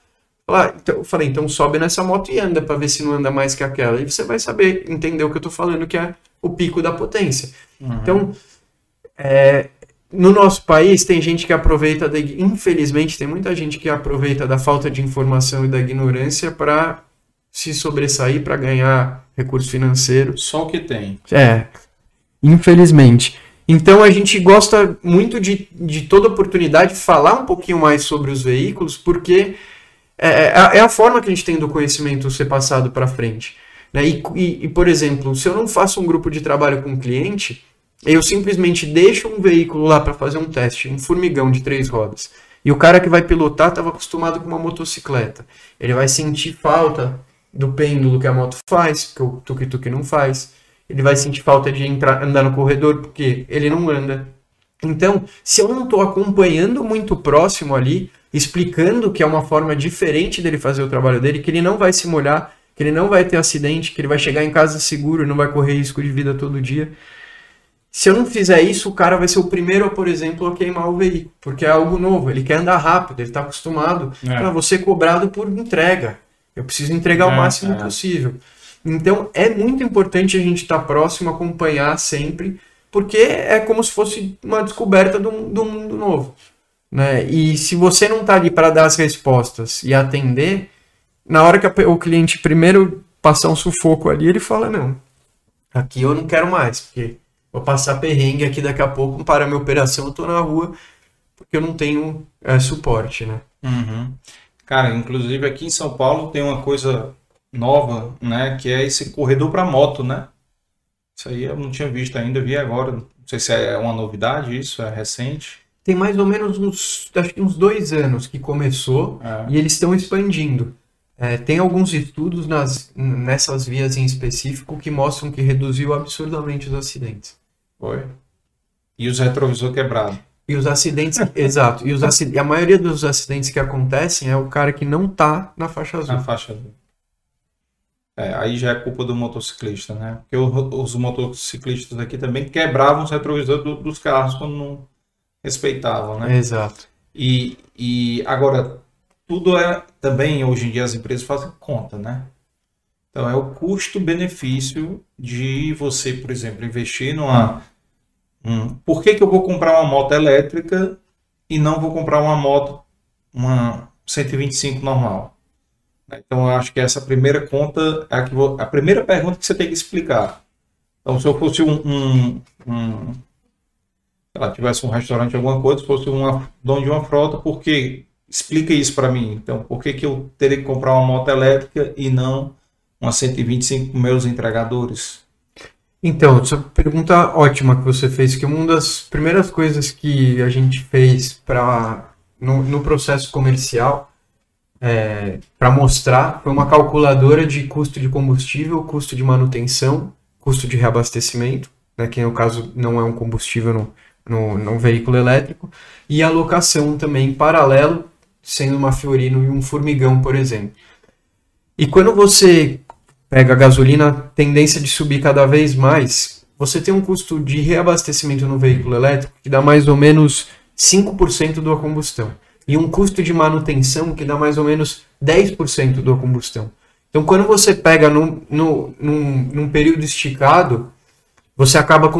Então, eu falei, então sobe nessa moto e anda para ver se não anda mais que aquela. E você vai saber, entender o que eu estou falando, que é o pico da potência. Uhum. Então, é, no nosso país tem gente que aproveita, da, infelizmente, tem muita gente que aproveita da falta de informação e da ignorância para se sobressair para ganhar recurso financeiro. Só o que tem. É, infelizmente. Então a gente gosta muito de, de toda oportunidade falar um pouquinho mais sobre os veículos, porque é, é, é a forma que a gente tem do conhecimento ser passado para frente. Né? E, e, e, por exemplo, se eu não faço um grupo de trabalho com um cliente, eu simplesmente deixo um veículo lá para fazer um teste, um formigão de três rodas. E o cara que vai pilotar estava acostumado com uma motocicleta. Ele vai sentir falta do pêndulo que a moto faz, que o tuk-tuk não faz. Ele vai sentir falta de entrar, andar no corredor porque ele não anda. Então, se eu não estou acompanhando muito próximo ali, explicando que é uma forma diferente dele fazer o trabalho dele, que ele não vai se molhar, que ele não vai ter acidente, que ele vai chegar em casa seguro e não vai correr risco de vida todo dia. Se eu não fizer isso, o cara vai ser o primeiro, por exemplo, a queimar o veículo, porque é algo novo, ele quer andar rápido, ele está acostumado é. para você cobrado por entrega. Eu preciso entregar é, o máximo é. possível. Então é muito importante a gente estar tá próximo, acompanhar sempre, porque é como se fosse uma descoberta do, do mundo novo. Né? E se você não está ali para dar as respostas e atender, na hora que o cliente primeiro passar um sufoco ali, ele fala: Não, aqui eu não quero mais, porque vou passar perrengue aqui daqui a pouco, para minha operação, eu estou na rua, porque eu não tenho é, suporte. Né? Uhum. Cara, inclusive aqui em São Paulo tem uma coisa nova, né? Que é esse corredor para moto, né? Isso aí eu não tinha visto ainda, vi agora. Não sei se é uma novidade isso, é recente. Tem mais ou menos uns, acho que uns dois anos que começou é. e eles estão expandindo. É, tem alguns estudos nas, nessas vias em específico que mostram que reduziu absurdamente os acidentes. Foi. E os retrovisor quebrado. E os acidentes, exato. E os a maioria dos acidentes que acontecem é o cara que não tá na faixa azul. Na faixa azul. É, aí já é culpa do motociclista, né? Porque os motociclistas aqui também quebravam os retrovisores do, dos carros quando não respeitavam, né? Exato. E, e agora, tudo é também, hoje em dia, as empresas fazem conta, né? Então, é o custo-benefício de você, por exemplo, investir numa Hum. Por que, que eu vou comprar uma moto elétrica e não vou comprar uma moto, uma 125 normal? Então, eu acho que essa primeira conta é a, vou, a primeira pergunta que você tem que explicar. Então, se eu fosse um, um, um tivesse um restaurante, alguma coisa, se fosse uma dono de uma frota, por que? Explica isso para mim. Então, por que, que eu teria que comprar uma moto elétrica e não uma 125 com meus entregadores? Então, essa pergunta ótima que você fez, que uma das primeiras coisas que a gente fez para no, no, processo comercial é, para mostrar foi uma calculadora de custo de combustível, custo de manutenção, custo de reabastecimento, né, que no caso não é um combustível, não, no, no veículo elétrico, e a locação também paralelo, sendo uma Fiorino e um Formigão, por exemplo. E quando você pega a gasolina, tendência de subir cada vez mais, você tem um custo de reabastecimento no veículo elétrico que dá mais ou menos 5% da combustão. E um custo de manutenção que dá mais ou menos 10% da combustão. Então, quando você pega no, num, num período esticado, você acaba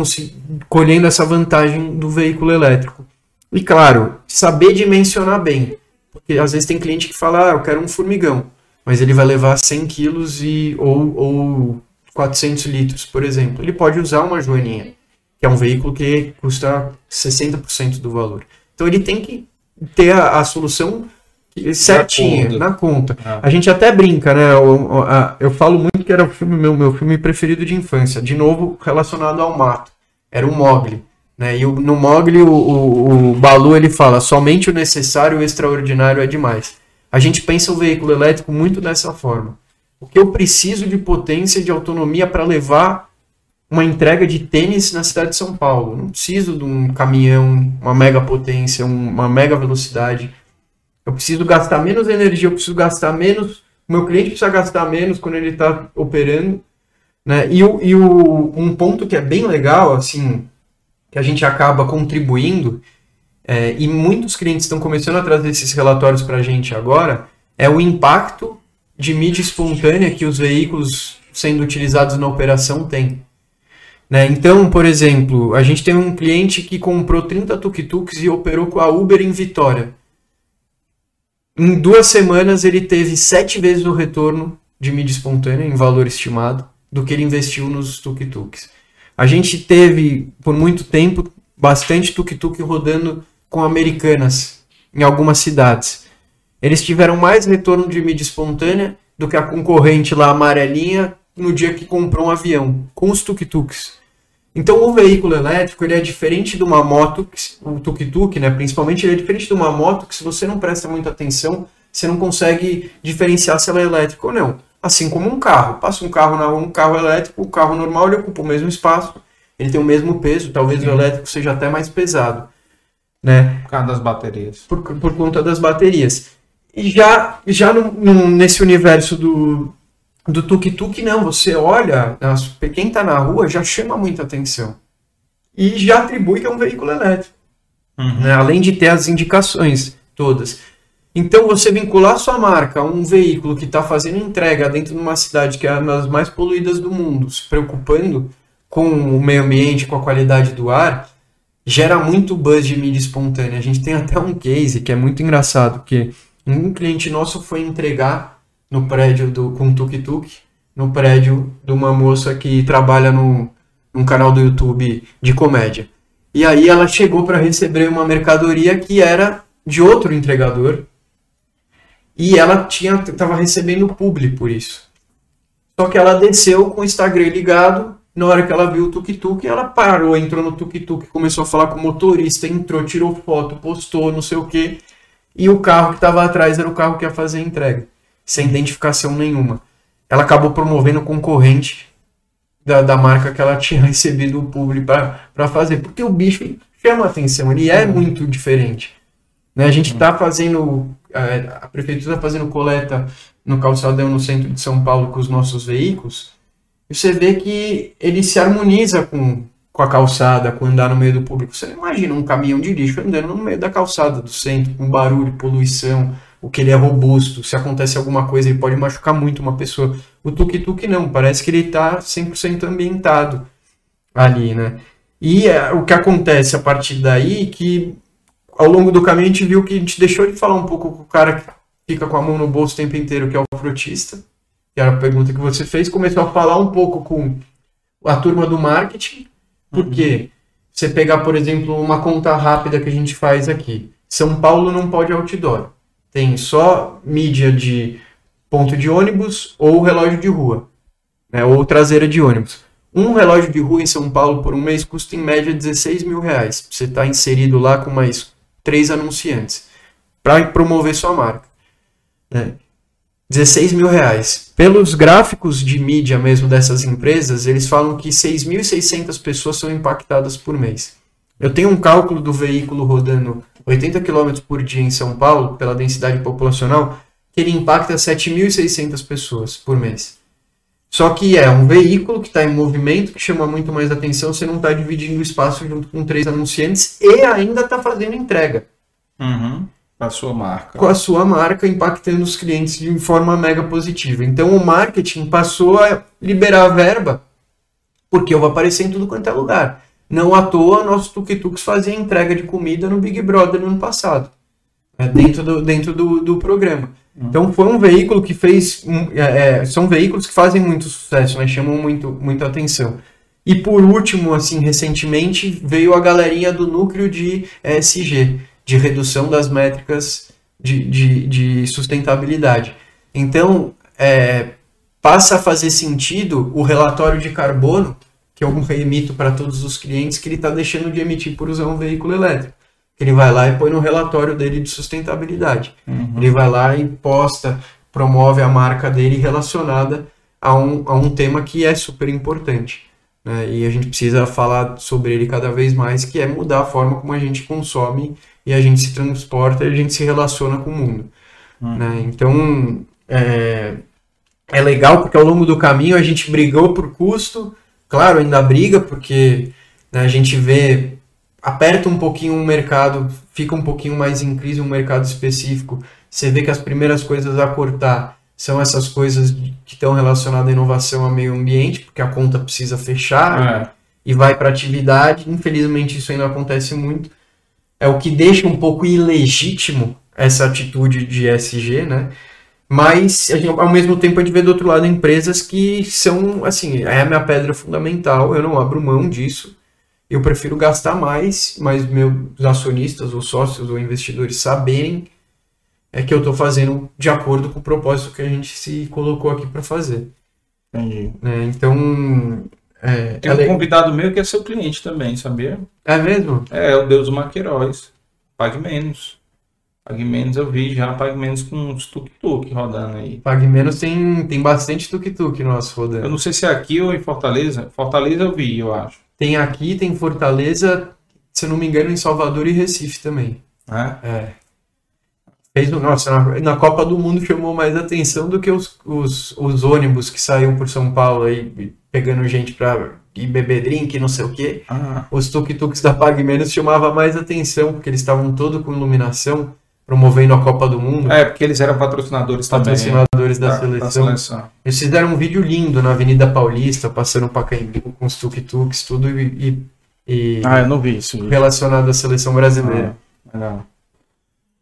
colhendo essa vantagem do veículo elétrico. E claro, saber dimensionar bem. Porque às vezes tem cliente que fala, ah, eu quero um formigão, mas ele vai levar 100 quilos e, ou, ou 400 litros, por exemplo. Ele pode usar uma joaninha, que é um veículo que custa 60% do valor. Então ele tem que ter a, a solução certinha, na conta. Na conta. Ah. A gente até brinca, né? Eu, eu, falo muito que era o filme, meu, meu filme preferido de infância. De novo, relacionado ao mato. Era o Mogli. Né? E o, no Mogli, o, o, o Balu ele fala: somente o necessário e o extraordinário é demais. A gente pensa o veículo elétrico muito dessa forma. O que eu preciso de potência e de autonomia para levar uma entrega de tênis na cidade de São Paulo. Não preciso de um caminhão, uma mega potência, uma mega velocidade. Eu preciso gastar menos energia, eu preciso gastar menos. O meu cliente precisa gastar menos quando ele está operando. Né? E, o, e o, um ponto que é bem legal, assim, que a gente acaba contribuindo, é, e muitos clientes estão começando a trazer esses relatórios para a gente agora, é o impacto de mídia espontânea que os veículos sendo utilizados na operação têm. Né? Então, por exemplo, a gente tem um cliente que comprou 30 tuk-tuks e operou com a Uber em Vitória. Em duas semanas ele teve sete vezes o retorno de mídia espontânea em valor estimado do que ele investiu nos tuk-tuks. A gente teve por muito tempo bastante tuk-tuk rodando com americanas em algumas cidades. Eles tiveram mais retorno de mídia espontânea do que a concorrente lá amarelinha no dia que comprou um avião com os tuk-tuks. Então o veículo elétrico ele é diferente de uma moto, o tuk-tuk, né, principalmente, ele é diferente de uma moto que se você não presta muita atenção, você não consegue diferenciar se ela é elétrica ou não. Assim como um carro. Passa um carro na um carro elétrico, o carro normal ele ocupa o mesmo espaço, ele tem o mesmo peso, talvez Sim. o elétrico seja até mais pesado. Né? Por causa das baterias. Por, por conta das baterias. E já, já no, no, nesse universo do, do tuk-tuk, não. Você olha, quem está na rua já chama muita atenção. E já atribui que é um veículo elétrico. Uhum. Né? Além de ter as indicações todas. Então, você vincular sua marca a um veículo que está fazendo entrega dentro de uma cidade que é uma das mais poluídas do mundo, se preocupando com o meio ambiente, com a qualidade do ar, gera muito buzz de mídia espontânea. A gente tem até um case que é muito engraçado, que um cliente nosso foi entregar no prédio do com tuk-tuk, no prédio de uma moça que trabalha no, num canal do YouTube de comédia. E aí ela chegou para receber uma mercadoria que era de outro entregador e ela tinha estava recebendo publi por isso. Só que ela desceu com o Instagram ligado. Na hora que ela viu o tuk-tuk, ela parou, entrou no tuk-tuk, começou a falar com o motorista, entrou, tirou foto, postou, não sei o que. E o carro que estava atrás era o carro que ia fazer a entrega sem identificação nenhuma. Ela acabou promovendo concorrente da, da marca que ela tinha recebido o público para fazer, porque o bicho chama atenção, ele é muito diferente. Né? A gente está fazendo, a, a prefeitura está fazendo coleta no calçadão no centro de São Paulo com os nossos veículos, e você vê que ele se harmoniza com, com a calçada, com andar no meio do público. Você não imagina um caminhão de lixo andando no meio da calçada do centro, com barulho, poluição, o que ele é robusto, se acontece alguma coisa ele pode machucar muito uma pessoa. O tuk-tuk não, parece que ele está 100% ambientado ali, né? E é, o que acontece a partir daí que ao longo do caminho a gente viu que a gente deixou de falar um pouco com o cara que fica com a mão no bolso o tempo inteiro, que é o frotista, que era a pergunta que você fez, começou a falar um pouco com a turma do marketing, porque uhum. você pegar, por exemplo, uma conta rápida que a gente faz aqui. São Paulo não pode outdoor tem só mídia de ponto de ônibus ou relógio de rua, né, ou traseira de ônibus. Um relógio de rua em São Paulo por um mês custa em média 16 mil reais. Você está inserido lá com mais três anunciantes para promover sua marca. Né? 16 mil reais. Pelos gráficos de mídia mesmo dessas empresas, eles falam que 6.600 pessoas são impactadas por mês. Eu tenho um cálculo do veículo rodando 80 km por dia em São Paulo, pela densidade populacional, que ele impacta 7.600 pessoas por mês. Só que é um veículo que está em movimento, que chama muito mais atenção, você não está dividindo o espaço junto com três anunciantes e ainda está fazendo entrega. Uhum. Com a sua marca. Com a sua marca, impactando os clientes de forma mega positiva. Então o marketing passou a liberar a verba, porque eu vou aparecer em tudo quanto é lugar. Não à toa, nossos tuk-tuks faziam entrega de comida no Big Brother no ano passado, é, dentro, do, dentro do, do programa. Uhum. Então foi um veículo que fez. É, é, são veículos que fazem muito sucesso, né? chamam muito, muita atenção. E por último, assim, recentemente, veio a galerinha do núcleo de ESG, de redução das métricas de, de, de sustentabilidade. Então, é, passa a fazer sentido o relatório de carbono que eu remito para todos os clientes que ele está deixando de emitir por usar um veículo elétrico. Ele vai lá e põe no relatório dele de sustentabilidade. Uhum. Ele vai lá e posta, promove a marca dele relacionada a um, a um tema que é super importante. Né? E a gente precisa falar sobre ele cada vez mais, que é mudar a forma como a gente consome e a gente se transporta e a gente se relaciona com o mundo. Uhum. Né? Então, é, é legal porque ao longo do caminho a gente brigou por custo, Claro, ainda briga, porque né, a gente vê, aperta um pouquinho o mercado, fica um pouquinho mais em crise um mercado específico. Você vê que as primeiras coisas a cortar são essas coisas que estão relacionadas à inovação ao meio ambiente, porque a conta precisa fechar é. e vai para atividade. Infelizmente, isso ainda acontece muito. É o que deixa um pouco ilegítimo essa atitude de SG, né? Mas, gente, ao mesmo tempo, a gente vê do outro lado empresas que são, assim, é a minha pedra fundamental, eu não abro mão disso. Eu prefiro gastar mais, mas meus acionistas, ou sócios, ou investidores saberem é que eu estou fazendo de acordo com o propósito que a gente se colocou aqui para fazer. Entendi. É, então. É, Tem um convidado meu que é seu cliente também, sabia? É mesmo? É, o Deus Maqueiroz. Pague menos. Pague menos eu vi já, pague menos com uns tuk-tuk rodando aí. Pague menos tem, tem bastante tuk-tuk nosso rodando. Eu não sei se é aqui ou em Fortaleza. Fortaleza eu vi, eu acho. Tem aqui, tem Fortaleza, se eu não me engano, em Salvador e Recife também. É? É. Fez, nossa, na, na Copa do Mundo chamou mais atenção do que os, os, os ônibus que saíam por São Paulo aí, pegando gente pra ir beber drink, não sei o quê. Ah. Os tuk-tuks da Pague Menos chamava mais atenção, porque eles estavam todos com iluminação promovendo a Copa do Mundo. É, porque eles eram patrocinadores também. Patrocinadores da, da, seleção. da, seleção. Eles fizeram um vídeo lindo na Avenida Paulista, passando Pacaembu com os tuk-tuks, tudo e, e, Ah, eu não vi isso. Relacionado à seleção brasileira. Ah, não.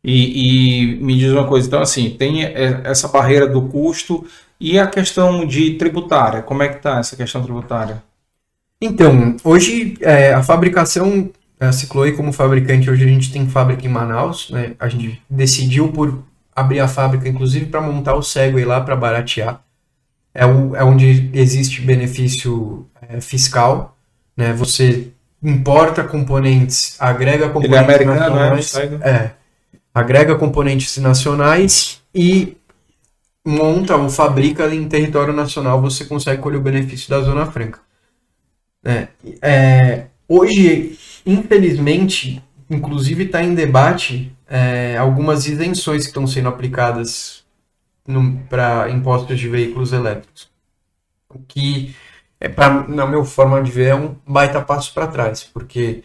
E, e, me diz uma coisa, então assim, tem essa barreira do custo e a questão de tributária, como é que tá essa questão tributária? Então, hoje é, a fabricação a Cicloe como fabricante, hoje a gente tem fábrica em Manaus, né? A gente decidiu por abrir a fábrica, inclusive para montar o Segway lá para baratear. É, o, é onde existe benefício é, fiscal, né? Você importa componentes, agrega componentes Ele é americano, né? nacionais, é, é, agrega componentes nacionais e monta ou fabrica em território nacional, você consegue colher o benefício da Zona Franca. É, é, hoje Infelizmente, inclusive está em debate é, algumas isenções que estão sendo aplicadas para impostos de veículos elétricos. O que, é pra, na minha forma de ver, é um baita passo para trás, porque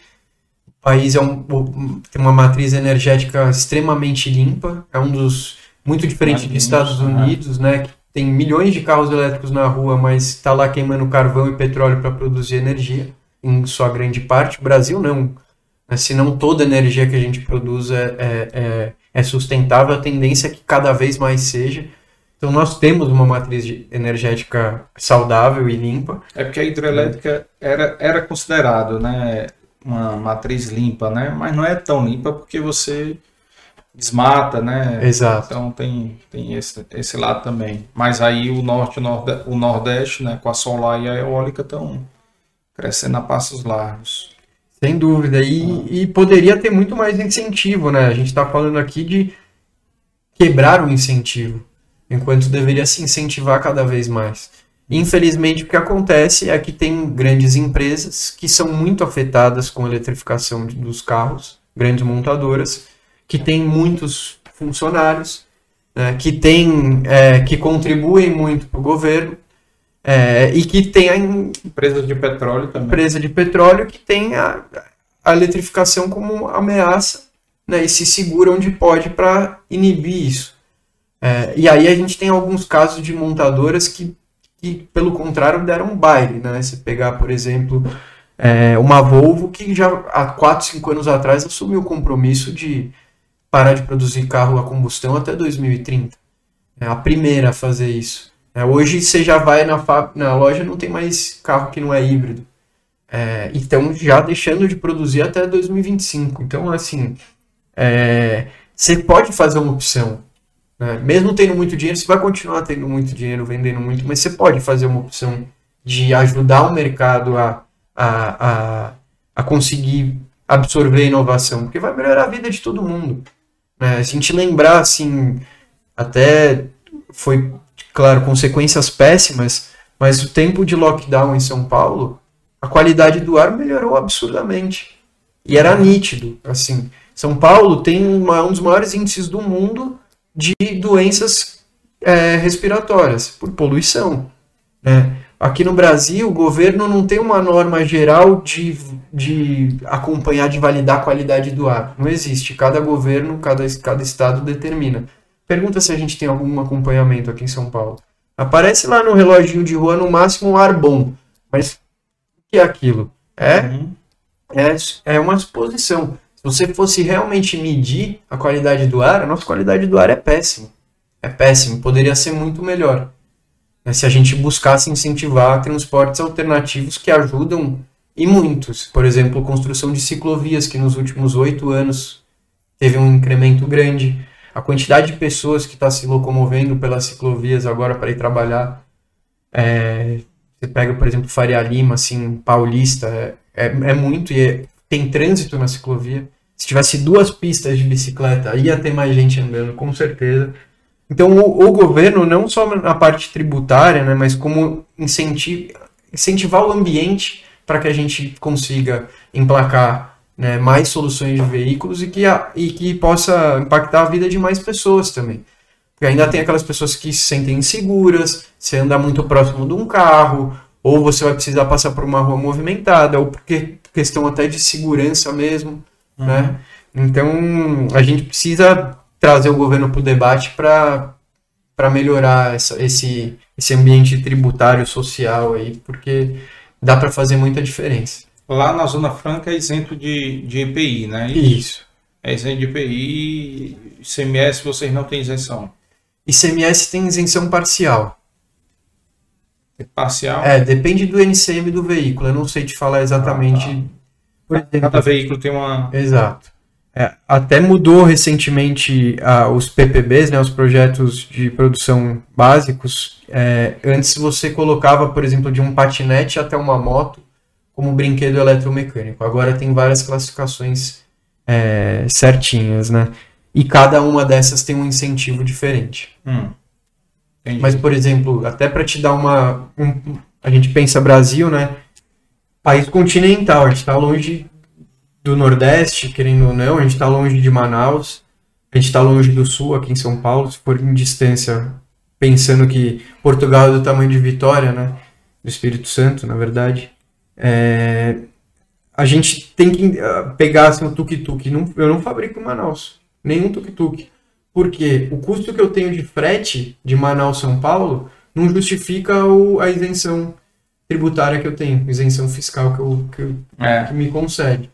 o país é um, tem uma matriz energética extremamente limpa, é um dos muito diferente dos Estados Unidos, né, que tem milhões de carros elétricos na rua, mas está lá queimando carvão e petróleo para produzir energia em sua grande parte. O Brasil não. Se não toda a energia que a gente produz é, é, é, é sustentável, a tendência é que cada vez mais seja. Então nós temos uma matriz energética saudável e limpa. É porque a hidrelétrica era, era considerado né, uma matriz limpa, né? mas não é tão limpa porque você desmata, né? Exato. Então tem, tem esse, esse lado também. Mas aí o norte o nordeste, né, com a solar e a eólica estão crescendo a passos largos. Sem dúvida. E, e poderia ter muito mais incentivo, né? A gente está falando aqui de quebrar o incentivo, enquanto deveria se incentivar cada vez mais. Infelizmente, o que acontece é que tem grandes empresas que são muito afetadas com a eletrificação dos carros, grandes montadoras, que têm muitos funcionários, né, que, têm, é, que contribuem muito para o governo é, e que têm Empresas de petróleo também. empresa de petróleo que tem a, a eletrificação como ameaça né, e se segura onde pode para inibir isso. É, e aí a gente tem alguns casos de montadoras que, que pelo contrário, deram um baile. Né? Você pegar, por exemplo, é, uma Volvo que já há 4, 5 anos atrás assumiu o compromisso de parar de produzir carro a combustão até 2030. É a primeira a fazer isso. É, hoje você já vai na, na loja não tem mais carro que não é híbrido. É, então já deixando de produzir até 2025. Então, assim, é, você pode fazer uma opção. né? Mesmo tendo muito dinheiro, você vai continuar tendo muito dinheiro, vendendo muito, mas você pode fazer uma opção de ajudar o mercado a, a, a, a conseguir absorver inovação, porque vai melhorar a vida de todo mundo. né? Se a gente lembrar, assim, até foi, claro, consequências péssimas, mas o tempo de lockdown em São Paulo, a qualidade do ar melhorou absurdamente. E era nítido, assim. São Paulo tem uma- um dos maiores índices do mundo de doenças é, respiratórias, por poluição. né? Aqui no Brasil, o governo não tem uma norma geral de, de acompanhar, de validar a qualidade do ar. Não existe. Cada governo, cada, cada estado determina. Pergunta se a gente tem algum acompanhamento aqui em São Paulo. Aparece lá no reloginho de rua, no máximo, um ar bom. Mas o que é aquilo? É Uhum. é, é uma suposição. Se você fosse realmente medir a qualidade do ar, a nossa qualidade do ar é péssima. É péssimo, poderia ser muito melhor. né, Se a gente buscasse incentivar transportes alternativos que ajudam e muitos. Por exemplo, construção de ciclovias, que nos últimos oito anos teve um incremento grande. A quantidade de pessoas que está se locomovendo pelas ciclovias agora para ir trabalhar. É, você pega, por exemplo, Faria Lima, assim, Paulista, é, é, é muito e é- tem trânsito na ciclovia. Se tivesse duas pistas de bicicleta, ia ter mais gente andando, com certeza. Então, o, o governo, não só na parte tributária, né, mas como incenti- incentivar o ambiente para que a gente consiga emplacar né, mais soluções de veículos e que, a- e que possa impactar a vida de mais pessoas também. Porque ainda tem aquelas pessoas que se sentem inseguras, você anda muito próximo de um carro, ou você vai precisar passar por uma rua movimentada, ou porque questão até de segurança mesmo, né? Então, a gente precisa trazer o governo para o debate para para melhorar essa, esse, esse ambiente tributário social aí, porque dá para fazer muita diferença. Lá na Zona Franca é isento de, de EPI, né? Isso. É isento de EPI, ICMS vocês não têm isenção. ICMS tem isenção parcial. É parcial. É, depende do NCM do veículo. Eu não sei te falar exatamente. Por exemplo, Cada veículo tem uma. Exato. É, até mudou recentemente ah, os PPBs, né, os projetos de produção básicos. É, antes você colocava, por exemplo, de um patinete até uma moto como brinquedo eletromecânico. Agora tem várias classificações é, certinhas, né? E cada uma dessas tem um incentivo diferente. Hum. Mas, por exemplo, até para te dar uma. um- a gente pensa Brasil, né? País continental, a gente está longe do Nordeste, querendo ou não, a gente está longe de Manaus, a gente está longe do Sul, aqui em São Paulo, se for em distância, pensando que Portugal é do tamanho de Vitória, né? Do Espírito Santo, na verdade. É, a gente tem que ah, pegar assim, o tuk-tuk. Eu não fabrico em Manaus, nenhum tuk-tuk. Porque o custo que eu tenho de frete de Manaus São Paulo não justifica o- a isenção tributária que eu tenho, isenção fiscal que, eu, que, eu- É. que me concede.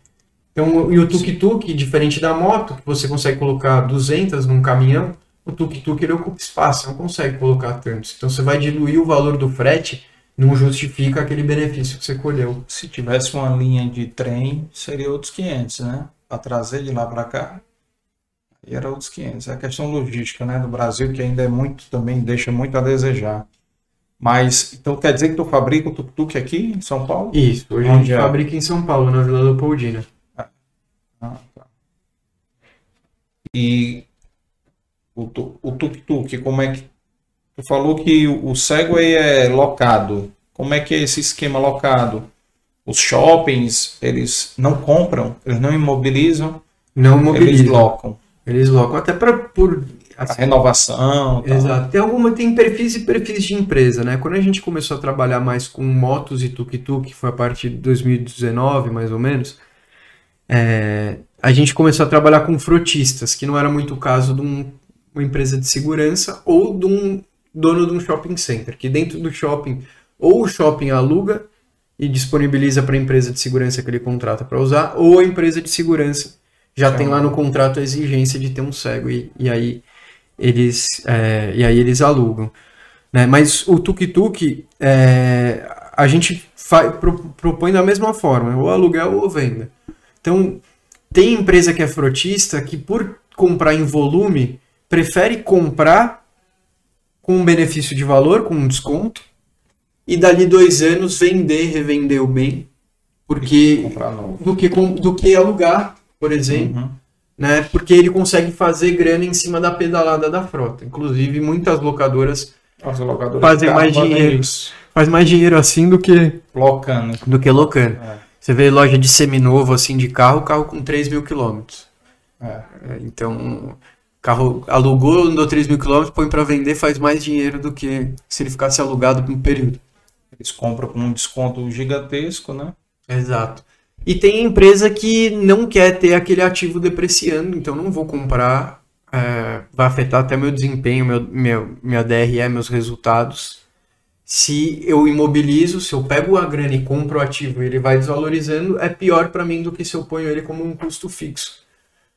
Então, e o tuk-tuk, diferente da moto, que você consegue colocar 200 num caminhão, o tuk-tuk ele ocupa espaço, não consegue colocar tantos. Então, você vai diluir o valor do frete, não justifica aquele benefício que você colheu. Se tivesse uma linha de trem, seria outros 500, né? Para trazer de lá para cá, aí era outros 500. É a questão logística, né? Do Brasil, que ainda é muito, também deixa muito a desejar. Mas, então quer dizer que tu fabrica o tuk-tuk aqui em São Paulo? Isso, hoje a Onde gente é? fabrica em São Paulo, na Vila Leopoldina. Ah, tá. E o tuk-tuk, como é que Tu falou que o Segway é locado. Como é que é esse esquema locado? Os shoppings, eles não compram, eles não imobilizam, Não mobilizam. eles locam. Eles locam até para por A renovação. tal. Exato. Tem alguma tem perfis e perfis de empresa, né? Quando a gente começou a trabalhar mais com motos e tuk-tuk, que foi a partir de 2019, mais ou menos, é, a gente começou a trabalhar com frotistas, que não era muito o caso de um- uma empresa de segurança ou de um dono de um shopping center, que dentro do shopping ou o shopping aluga e disponibiliza para a empresa de segurança que ele contrata para usar, ou a empresa de segurança já Sim. tem lá no contrato a exigência de ter um cego e, e aí eles é, e aí eles alugam, né? Mas o tuk-tuk é, a gente pro- propõe da mesma forma, ou aluguel ou venda. Então tem empresa que é frotista que por comprar em volume prefere comprar com um benefício de valor, com um desconto, e dali dois anos vender, revender o bem, porque do que, do que alugar, por exemplo Uhum. né? Porque ele consegue fazer grana em cima da pedalada da frota. Inclusive, muitas locadoras As locadoras Fazem mais dinheiro. faz mais dinheiro assim do que Locando. do que locando. É, Você vê loja de seminovo assim de carro, carro com 3 mil quilômetros. é. É, Então, carro alugou, andou 3 mil quilômetros, põe para vender, faz mais dinheiro do que se ele ficasse alugado por um período. Eles compram com um desconto gigantesco, né? Exato. E tem empresa que não quer ter aquele ativo depreciando, então não vou comprar, é, vai afetar até meu desempenho, meu, meu, minha DRE, meus resultados. Se eu imobilizo, se eu pego a grana e compro o ativo e ele vai desvalorizando, é pior para mim do que se eu ponho ele como um custo fixo,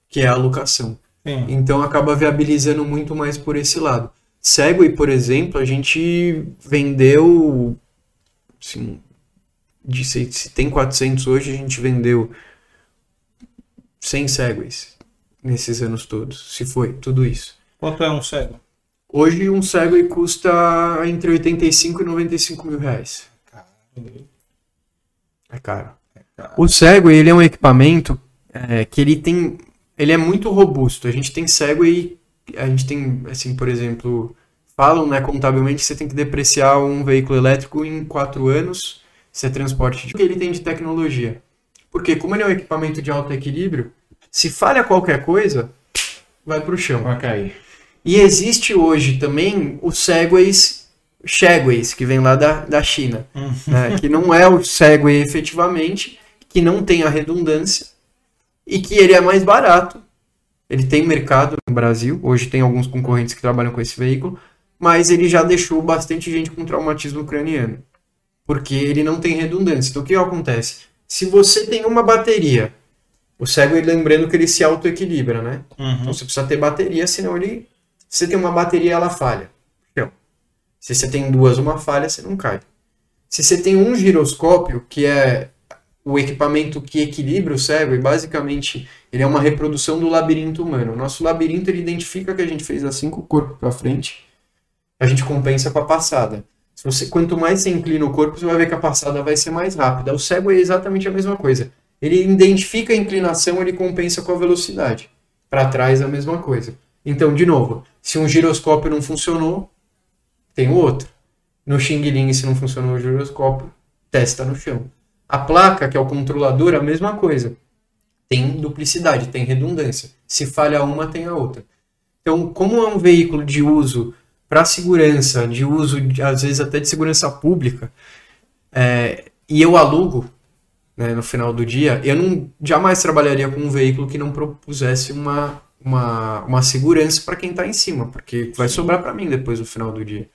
que é a alocação. Sim. Então acaba viabilizando muito mais por esse lado. Segway, por exemplo, a gente vendeu, assim, de, se, se tem 400 hoje, a gente vendeu 100 Segways nesses anos todos, se foi, tudo isso. Quanto é um cego? Hoje um Segway custa entre 85 e 95 mil reais. É caro. caro. O Segway, ele é um equipamento é, que ele tem, ele é muito robusto. A gente tem Segway, a gente tem, assim, por exemplo, falam, né, contabilmente, que você tem que depreciar um veículo elétrico em quatro anos, se é transporte. O que ele tem de tecnologia? Porque como ele é um equipamento de alto equilíbrio, se falha qualquer coisa, vai para o chão. Vai cair. E existe hoje também os Segways, Segways, que vem lá da, da China, né, que não é o Segway efetivamente, que não tem a redundância e que ele é mais barato. Ele tem mercado no Brasil, hoje tem alguns concorrentes que trabalham com esse veículo, mas ele já deixou bastante gente com traumatismo craniano, porque ele não tem redundância. Então o que acontece? Se você tem uma bateria, o Segway lembrando que ele se auto-equilibra, né? Uhum. Então você precisa ter bateria, senão ele. Se você tem uma bateria, ela falha. Então, se você tem duas, uma falha, você não cai. Se você tem um giroscópio, que é o equipamento que equilibra o cego, e basicamente ele é uma reprodução do labirinto humano. O nosso labirinto ele identifica que a gente fez assim com o corpo para frente, a gente compensa com a passada. Se você, quanto mais você inclina o corpo, você vai ver que a passada vai ser mais rápida. O cego é exatamente a mesma coisa. Ele identifica a inclinação, ele compensa com a velocidade. Para trás a mesma coisa. Então, de novo, se um giroscópio não funcionou, tem o outro. No Xing Ling, se não funcionou o giroscópio, testa no chão. A placa, que é o controlador, a mesma coisa. Tem duplicidade, tem redundância. Se falha uma, tem a outra. Então, como é um veículo de uso para segurança, de uso, de, às vezes até de segurança pública, é, e eu alugo né, no final do dia, eu não jamais trabalharia com um veículo que não propusesse uma, uma, uma segurança para quem está em cima, porque vai sobrar para mim depois no final do dia.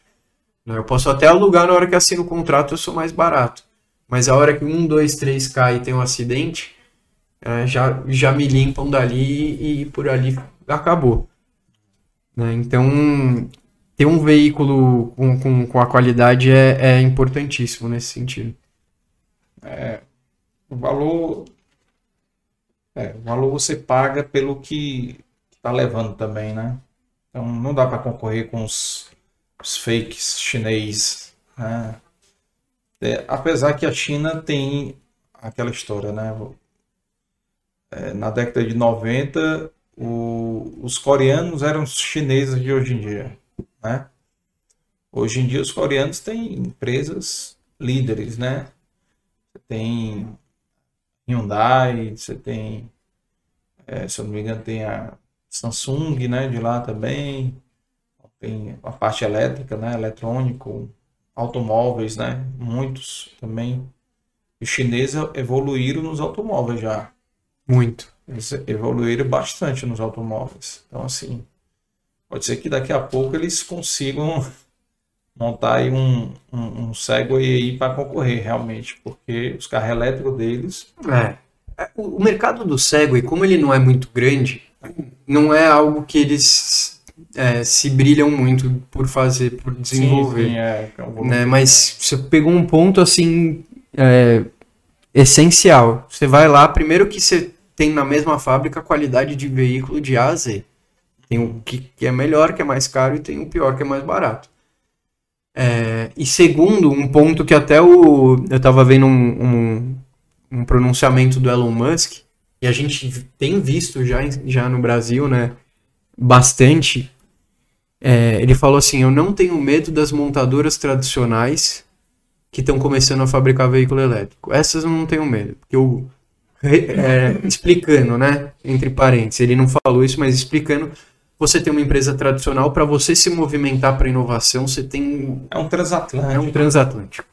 Né, Eu posso até alugar na hora que assino o contrato, eu sou mais barato. Mas a hora que um, dois, três cai e tem um acidente, é, já, já me limpam dali e, e por ali acabou. Né, Então, ter um veículo com, com, com a qualidade é, é importantíssimo nesse sentido. O valor. É, o valor você paga pelo que está levando também, né? Então não dá para concorrer com os, os fakes chinês. Né? É, apesar que a China tem aquela história, né? É, na década de 90, o- os coreanos eram os chineses de hoje em dia, né? Hoje em dia os coreanos têm empresas líderes, né? Você tem Hyundai, você tem, é, se eu não me engano, tem a Samsung, né, de lá também. Tem a parte elétrica, né, eletrônico, automóveis, né, muitos também. Os chineses evoluíram nos automóveis já. Muito. Eles evoluíram bastante nos automóveis. Então, assim, pode ser que daqui a pouco eles consigam montar aí um, um, um Segway aí para concorrer realmente, porque os carros elétricos deles. É. é o mercado do Segway, como ele não é muito grande, não é algo que eles é, se brilham muito por fazer, por desenvolver. Sim, sim, é, é né? Mas você pegou um ponto assim é, essencial. Você vai lá, primeiro que você tem na mesma fábrica a qualidade de veículo de A a Z. Tem o que, que é melhor, que é mais caro, e tem o pior, que é mais barato. É, e segundo, um ponto que até o, eu estava vendo um, um, um, pronunciamento do Elon Musk, e a gente tem visto já, já no Brasil, né, bastante. É, ele falou assim: Eu não tenho medo das montadoras tradicionais que estão começando a fabricar veículo elétrico. Essas eu não tenho medo. Porque eu, é, explicando, né, entre parênteses, ele não falou isso, mas explicando você tem uma empresa tradicional, para você se movimentar para inovação, você tem. É um transatlântico. É um transatlântico.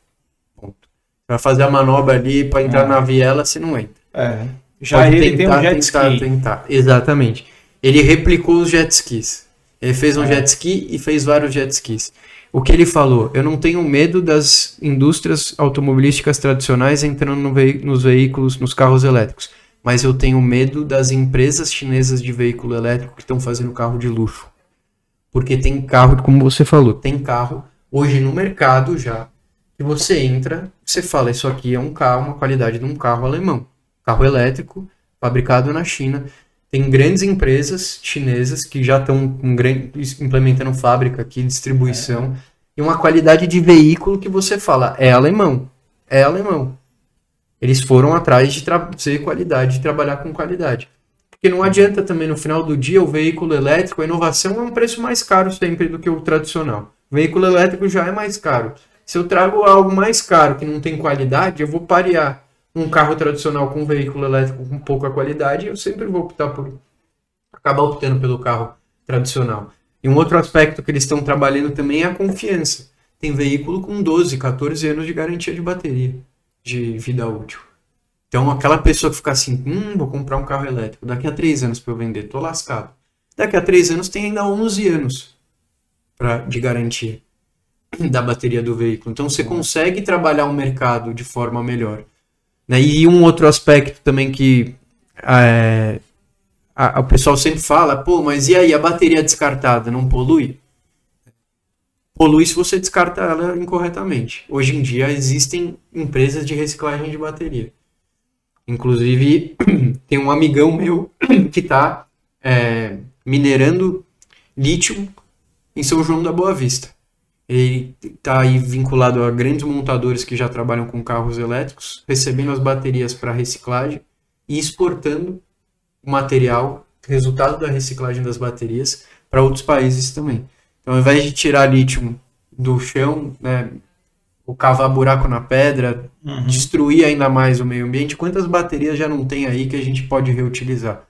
Ponto. Vai fazer a manobra ali para entrar é. na viela, você não entra. É. Já Pode ele tentar, tem um jet tentar, ski. tentar. Exatamente. Ele replicou os jet skis. Ele fez um é. jet ski e fez vários jet skis. O que ele falou? Eu não tenho medo das indústrias automobilísticas tradicionais entrando no ve nos veículos, nos carros elétricos mas eu tenho medo das empresas chinesas de veículo elétrico que estão fazendo carro de luxo. Porque tem carro, como você falou, tem carro hoje no mercado já, que você entra, você fala, isso aqui é um carro, uma qualidade de um carro alemão. Carro elétrico, fabricado na China. Tem grandes empresas chinesas que já estão implementando fábrica aqui, distribuição, é. e uma qualidade de veículo que você fala, é alemão. É alemão. Eles foram atrás de trazer qualidade, de trabalhar com qualidade. Porque não adianta também no final do dia o veículo elétrico, a inovação é um preço mais caro sempre do que o tradicional. O veículo elétrico já é mais caro. Se eu trago algo mais caro que não tem qualidade, eu vou parear um carro tradicional com um veículo elétrico com pouca qualidade, eu sempre vou optar por acabar optando pelo carro tradicional. E um outro aspecto que eles estão trabalhando também é a confiança. Tem veículo com 12, 14 anos de garantia de bateria de vida útil. Então, aquela pessoa que fica assim, hum, vou comprar um carro elétrico, daqui a três anos para eu vender, tô lascado. Daqui a três anos tem ainda 11 anos pra, de garantia da bateria do veículo. Então, você consegue trabalhar o mercado de forma melhor. Né? E um outro aspecto também que é, a, a, o pessoal sempre fala, pô, mas e aí, a bateria descartada não polui? polui se você descarta ela incorretamente. Hoje em dia existem empresas de reciclagem de bateria. Inclusive, tem um amigão meu que está é, minerando lítio em São João da Boa Vista. Ele está aí vinculado a grandes montadores que já trabalham com carros elétricos, recebendo as baterias para reciclagem e exportando o material, resultado da reciclagem das baterias, para outros países também. Então, ao invés de tirar lítio do chão, né, ou cavar buraco na pedra, uhum. destruir ainda mais o meio ambiente, quantas baterias já não tem aí que a gente pode reutilizar?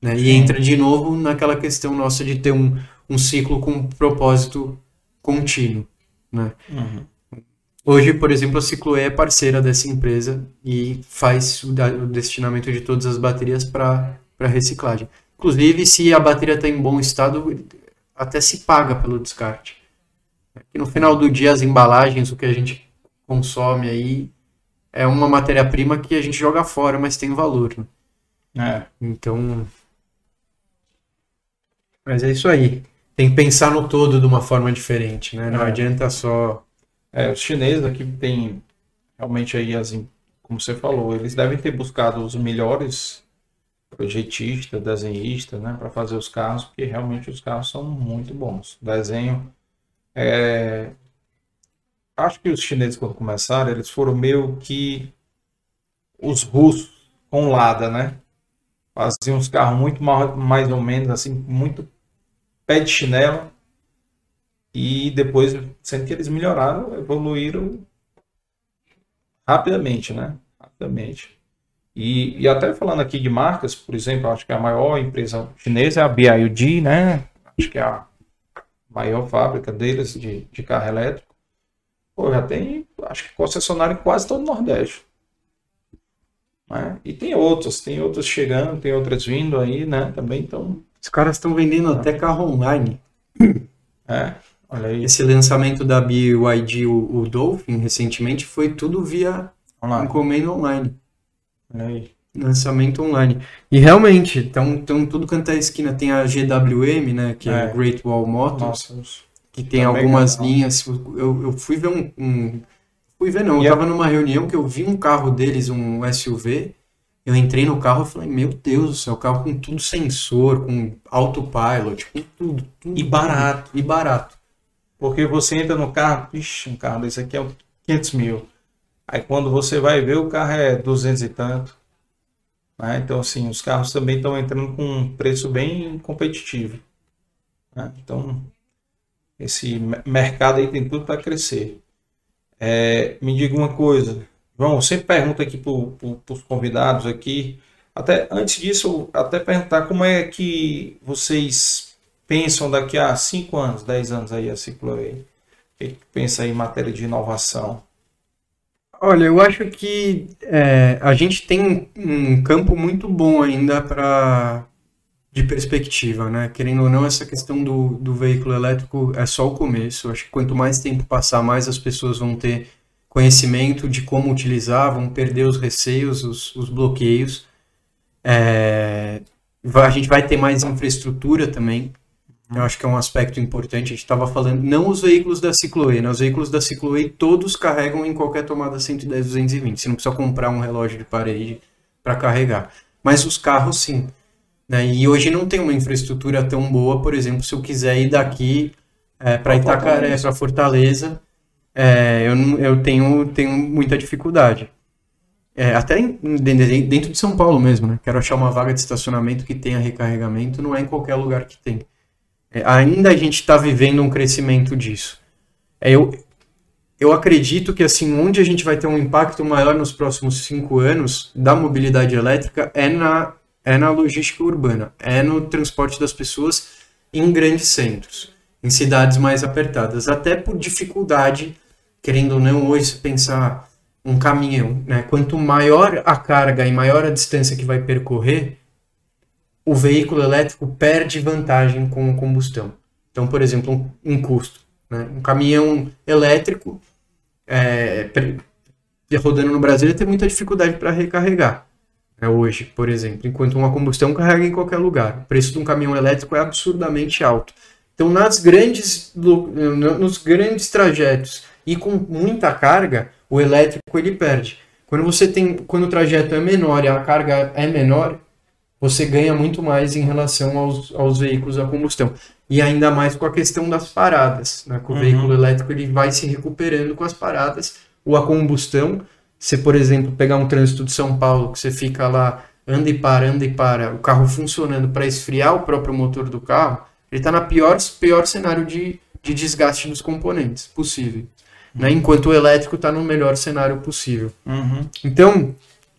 Né? E entra de novo naquela questão nossa de ter um, um ciclo com um propósito contínuo. Né? Uhum. Hoje, por exemplo, a Cicloe é parceira dessa empresa e faz o, o destinamento de todas as baterias para reciclagem. Inclusive, se a bateria está em bom estado, até se paga pelo descarte. E no final do dia, as embalagens, o que a gente consome aí, é uma matéria-prima que a gente joga fora, mas tem valor. Né? É. Então. Mas é isso aí. Tem que pensar no todo de uma forma diferente, né? Não é. adianta só. É, os chineses aqui tem realmente aí, as, como você falou, eles devem ter buscado os melhores projetista, desenhista, né, para fazer os carros, porque realmente os carros são muito bons. Desenho. É... Acho que os chineses, quando começaram, eles foram meio que os russos com Lada, né? Faziam uns carros muito mais ou menos assim, muito pé de chinelo. E depois, sendo que eles melhoraram, evoluíram rapidamente, né? Rapidamente. E, e até falando aqui de marcas, por exemplo, acho que a maior empresa chinesa é a BYD, né? Acho que é a maior fábrica deles de, de carro elétrico. Pô, já tem, acho que concessionário em quase todo o Nordeste. Né? E tem outros, tem outros chegando, tem outras vindo aí, né? Também então. Os caras estão vendendo até carro online. É, olha aí. Esse lançamento da BYD, o, o Dolphin, recentemente, foi tudo via Online. encomenda online. Olha aí. Lançamento online. E realmente, então tudo quanto é esquina tem a GWM, né? Que é, É. Great Wall Motors, Nossa, os- que tem Tá algumas legal. linhas. Eu, eu fui ver um, um- Fui ver não, eu é- tava numa reunião que eu vi um carro deles, um SUV. Eu entrei no carro e falei, meu Deus do céu, carro com tudo sensor, com autopilot, com tudo, tudo. E barato. E barato. Porque você entra no carro, ixi, um carro desse aqui é 500 mil. Aí quando você vai ver, o carro é 200 e tanto. né? Então, assim, os carros também estão entrando com um preço bem competitivo. né? Então, esse me- mercado aí tem tudo para crescer. É, me diga uma coisa, João, sempre pergunto aqui para os convidados aqui, até antes disso, até perguntar como é que vocês pensam daqui a 5 anos, 10 anos aí a Cicloei? O que que pensa aí em matéria de inovação? Olha, eu acho que é, a gente tem um campo muito bom ainda para de perspectiva, né? Querendo ou não, essa questão do, do veículo elétrico é só o começo. Eu acho que quanto mais tempo passar, mais as pessoas vão ter conhecimento de como utilizar, vão perder os receios, os, os bloqueios. É, a gente vai ter mais infraestrutura também. Eu acho que é um aspecto importante. A gente estava falando, não os veículos da Cicloe, né? Os veículos da Cicloe todos carregam em qualquer tomada 110, 220. Você não precisa comprar um relógio de parede para carregar. Mas os carros, sim. Né? E hoje não tem uma infraestrutura tão boa, por exemplo, se eu quiser ir daqui para Pra Itacaré, para Fortaleza, é, eu, eu tenho, tenho muita dificuldade. É, até em- dentro dentro de São Paulo mesmo, né? Quero achar uma vaga de estacionamento que tenha recarregamento, não é em qualquer lugar que tem. É, ainda a gente está vivendo um crescimento disso. É, eu, eu acredito que assim, onde a gente vai ter um impacto maior nos próximos cinco anos da mobilidade elétrica é na, é na logística urbana, é no transporte das pessoas em grandes centros, em cidades mais apertadas, até por dificuldade, querendo ou não, hoje se pensar um caminhão, né? Quanto maior a carga e maior a distância que vai percorrer, o veículo elétrico perde vantagem com combustão. Então, por exemplo, um, um custo. Né? Um caminhão elétrico é, rodando no Brasil tem muita dificuldade para recarregar. né, hoje, por exemplo, enquanto uma combustão carrega em qualquer lugar. O preço de um caminhão elétrico é absurdamente alto. Então, nas grandes, nos grandes trajetos e com muita carga, o elétrico ele perde. Quando você tem, quando o trajeto é menor e a carga é menor, você ganha muito mais em relação aos, aos veículos a combustão. E ainda mais com a questão das paradas. Né? Que o Uhum. veículo elétrico ele vai se recuperando com as paradas. Ou a combustão, se por exemplo pegar um trânsito de São Paulo, que você fica lá, anda e para, anda e para, o carro funcionando para esfriar o próprio motor do carro, ele está na pior, pior cenário de, de desgaste dos componentes possível. Né? Enquanto o elétrico está no melhor cenário possível. Uhum. Então,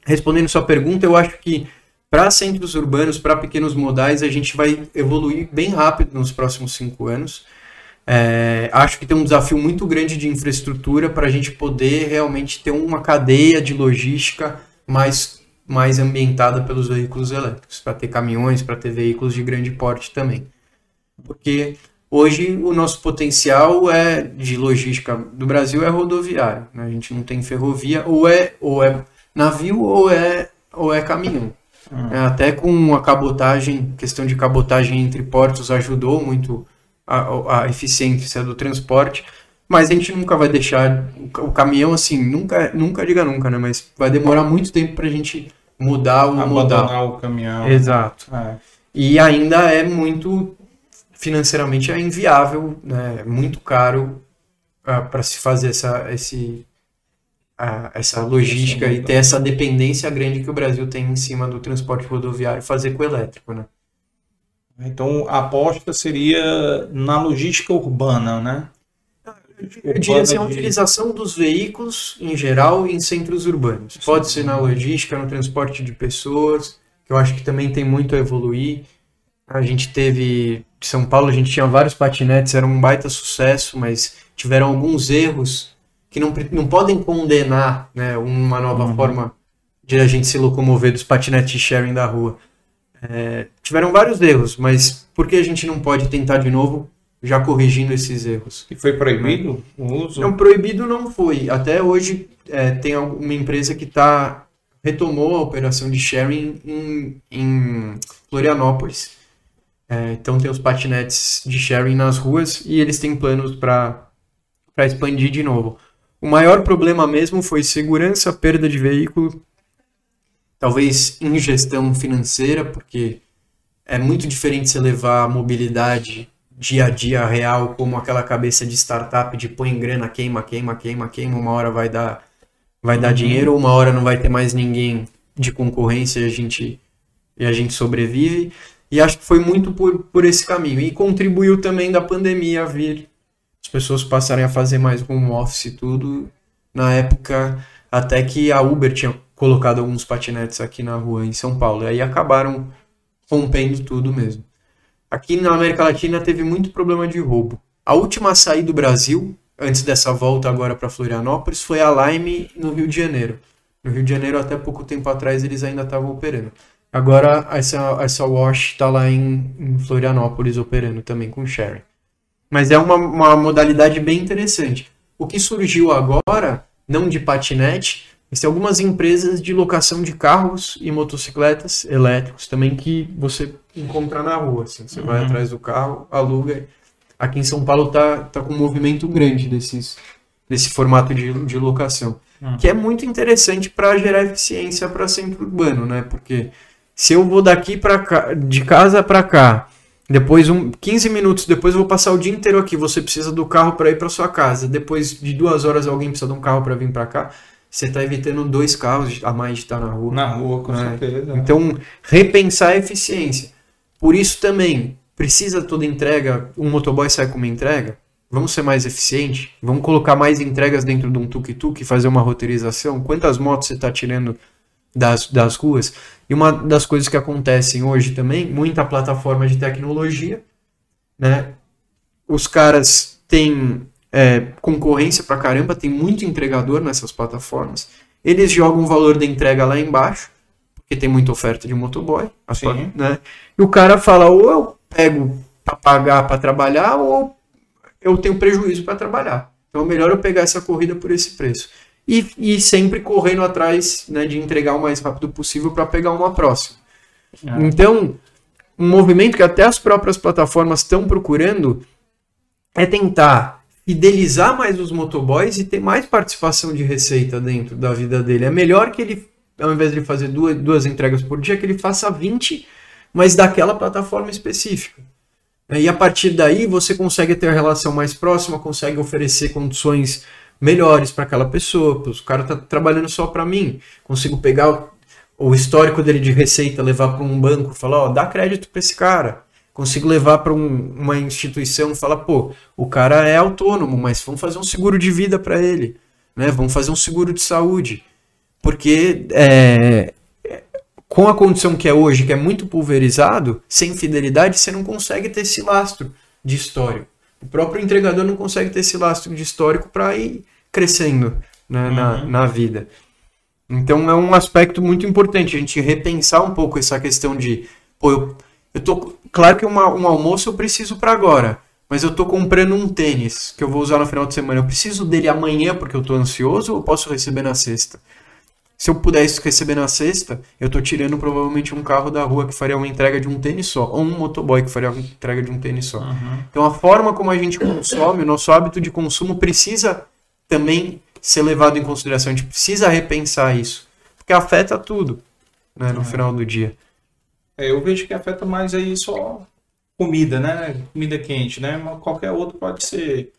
respondendo sua pergunta, eu acho que para centros urbanos, para pequenos modais, a gente vai evoluir bem rápido nos próximos cinco anos. É, acho que tem um desafio muito grande de infraestrutura para a gente poder realmente ter uma cadeia de logística mais, mais ambientada pelos veículos elétricos, para ter caminhões, para ter veículos de grande porte também. Porque hoje o nosso potencial é de logística do Brasil é rodoviário, né? a gente não tem ferrovia, ou é, ou é navio ou é, ou é caminhão. É, até com a cabotagem, questão de cabotagem entre portos ajudou muito a, a eficiência do transporte, mas a gente nunca vai deixar o, ca- o caminhão assim, nunca, nunca diga nunca, né? Mas vai demorar muito tempo para a gente mudar o modal. Abandonar o caminhão. Exato. É. E ainda é muito financeiramente é inviável, né? É muito caro para se fazer essa, esse, a- essa logística e ter essa dependência grande que o Brasil tem em cima do transporte rodoviário fazer com o elétrico, né? Então a aposta seria na logística urbana, né? Eu diria assim, a utilização dos veículos em geral em centros urbanos. Pode ser na logística, no transporte de pessoas, que eu acho que também tem muito a evoluir. A gente teve, em São Paulo, a gente tinha vários patinetes, era um baita sucesso, mas tiveram alguns erros que não, não podem condenar né, uma nova uhum. forma de a gente se locomover dos patinetes sharing da rua. É, tiveram vários erros, mas por que a gente não pode tentar de novo já corrigindo esses erros. E foi proibido o uso? Não, proibido não foi. Até hoje é, tem uma empresa que tá, retomou a operação de sharing em, em Florianópolis. É, então tem os patinetes de sharing nas ruas e eles têm planos para expandir de novo. O maior problema mesmo foi segurança, perda de veículo, talvez ingestão financeira, porque é muito diferente você levar a mobilidade dia a dia real, como aquela cabeça de startup de põe grana, queima, queima, queima, queima, uma hora vai dar, vai dar uhum. dinheiro, uma hora não vai ter mais ninguém de concorrência e a gente, e a gente sobrevive. E acho que foi muito por, por esse caminho. E contribuiu também da pandemia vir as pessoas passarem a fazer mais home office e tudo. Na época, até que a Uber tinha colocado alguns patinetes aqui na rua em São Paulo. E aí acabaram rompendo tudo mesmo. Aqui na América Latina teve muito problema de roubo. A última a sair do Brasil, antes dessa volta agora para Florianópolis, foi a Lime no Rio de Janeiro. No Rio de Janeiro, até pouco tempo atrás, eles ainda estavam operando. Agora, essa, essa Wash está lá em, em, Florianópolis operando também com sharing. Mas é uma, uma modalidade bem interessante. O que surgiu agora, não de patinete, Existem algumas empresas de locação de carros e motocicletas elétricos também que você encontra na rua. Assim. Você uhum. vai atrás do carro, aluga. Aqui em São Paulo tá, tá com um movimento grande desses, desse formato de, de locação. Uhum. Que é muito interessante para gerar eficiência para centro urbano, né? Porque se eu vou daqui para cá, de casa para cá, depois um 15 minutos depois eu vou passar o dia inteiro aqui, você precisa do carro para ir para sua casa. Depois de duas horas alguém precisa de um carro para vir para cá você está evitando dois carros a mais de estar na rua. Na rua, com né? certeza. Então, repensar a eficiência. Por isso também, precisa toda entrega, um motoboy sai com uma entrega? Vamos ser mais eficiente? Vamos colocar mais entregas dentro de um tuk-tuk, fazer uma roteirização? Quantas motos você está tirando das, das ruas? E uma das coisas que acontecem hoje também, muita plataforma de tecnologia, né? Os caras têm é, concorrência pra caramba, tem muito entregador nessas plataformas. Eles jogam o valor da entrega lá embaixo, porque tem muita oferta de motoboy. Sim. Né? E o cara fala, ou eu pego para pagar para trabalhar, ou eu tenho prejuízo para trabalhar. Então é melhor eu pegar essa corrida por esse preço. E, e sempre correndo atrás né, de entregar o mais rápido possível para pegar uma próxima. É. Então, um movimento que até as próprias plataformas estão procurando é tentar fidelizar mais os motoboys e ter mais participação de receita dentro da vida dele. É melhor que ele, ao invés de fazer duas, duas entregas por dia, que ele faça 20, mas daquela plataforma específica. E a partir daí você consegue ter a relação mais próxima, consegue oferecer condições melhores para aquela pessoa. O cara está trabalhando só para mim. Consigo pegar o histórico dele de receita, levar para um banco, falar, ó, dá crédito para esse cara consigo levar para um, uma instituição falar, pô, o cara é autônomo, mas vamos fazer um seguro de vida para ele, né? Vamos fazer um seguro de saúde, porque é, com a condição que é hoje, que é muito pulverizado, sem fidelidade, você não consegue ter esse lastro de histórico. O próprio entregador não consegue ter esse lastro de histórico para ir crescendo né, uhum. na, na vida. Então é um aspecto muito importante a gente repensar um pouco essa questão de, pô, eu, eu tô, claro que uma, um almoço eu preciso para agora, mas eu tô comprando um tênis que eu vou usar no final de semana. Eu preciso dele amanhã porque eu tô ansioso ou eu posso receber na sexta? Se eu pudesse receber na sexta, eu tô tirando provavelmente um carro da rua que faria uma entrega de um tênis só, ou um motoboy que faria uma entrega de um tênis só. Uhum. Então a forma como a gente consome, o nosso hábito de consumo precisa também ser levado em consideração. A gente precisa repensar isso, porque afeta tudo né, no uhum. final do dia. É, eu vejo que afeta mais aí só comida, né? Comida quente, né? Mas qualquer outro pode ser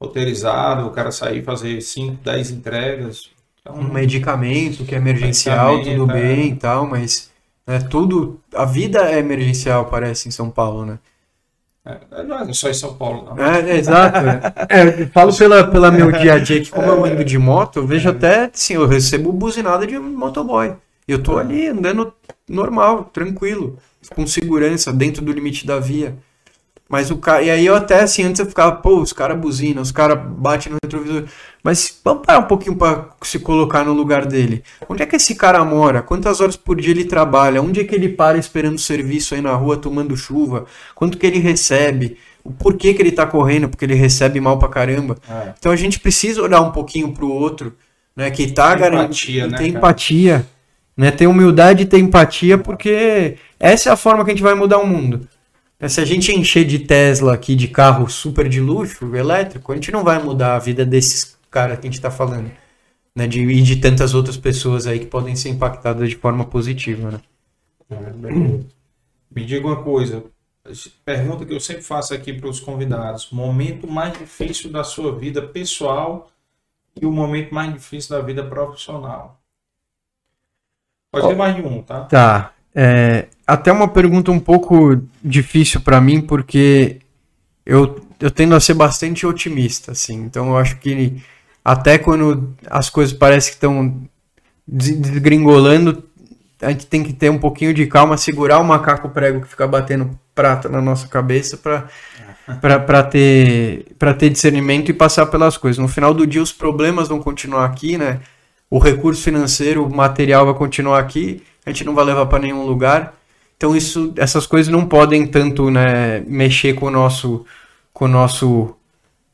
roteirizado, o cara sair fazer 5, 10 entregas. Então, um medicamento que é emergencial, tudo é. bem e tal, mas Né? Tudo, a vida é emergencial, parece, em São Paulo, né? É, não é só em São Paulo, não. É, é exato. É, falo pela, pela meu dia a dia que, como eu ando de moto, eu vejo até, assim, eu recebo buzinada de motoboy. E eu tô ali andando normal, tranquilo, com segurança, dentro do limite da via. Mas o cara. E aí eu até assim, antes eu ficava, pô, os caras buzinam, os caras batem no retrovisor. Mas vamos parar um pouquinho para se colocar no lugar dele. Onde é que esse cara mora? Quantas horas por dia ele trabalha? Onde é que ele para esperando serviço aí na rua tomando chuva? Quanto que ele recebe? O porquê que ele tá correndo? Porque ele recebe mal pra caramba. É. Então a gente precisa olhar um pouquinho pro outro, né? Que tá garantindo. Né, tem empatia. Né? Ter humildade e ter empatia, porque essa é a forma que a gente vai mudar o mundo. Se a gente encher de Tesla aqui, de carro super de luxo, elétrico, a gente não vai mudar a vida desses caras que a gente está falando. Né? De, e de tantas outras pessoas aí que podem ser impactadas de forma positiva. Né? É, Me diga uma coisa. Pergunta que eu sempre faço aqui para os convidados. Momento mais difícil da sua vida pessoal e o momento mais difícil da vida profissional. Pode ter mais de um, tá? Tá. É, até uma pergunta um pouco difícil para mim, porque eu, eu tendo a ser bastante otimista, assim. Então eu acho que até quando as coisas parecem que estão desgringolando, a gente tem que ter um pouquinho de calma, segurar o macaco prego que fica batendo prata na nossa cabeça para ter para ter discernimento e passar pelas coisas. No final do dia os problemas vão continuar aqui, né? O recurso financeiro, o material vai continuar aqui a gente não vai levar para nenhum lugar. Então isso, essas coisas não podem tanto né, mexer com o nosso, com o nosso,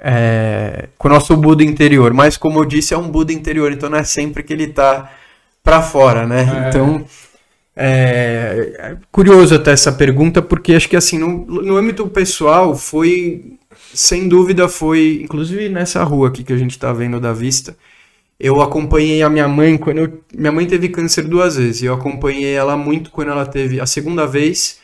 é, com o nosso Buda interior. Mas como eu disse, é um Buda interior, então não é sempre que ele está para fora, né? É. Então é, é, curioso até essa pergunta, porque acho que assim no, no âmbito pessoal foi, sem dúvida, foi, inclusive nessa rua aqui que a gente está vendo da vista eu acompanhei a minha mãe quando eu, minha mãe teve câncer duas vezes. Eu acompanhei ela muito quando ela teve a segunda vez.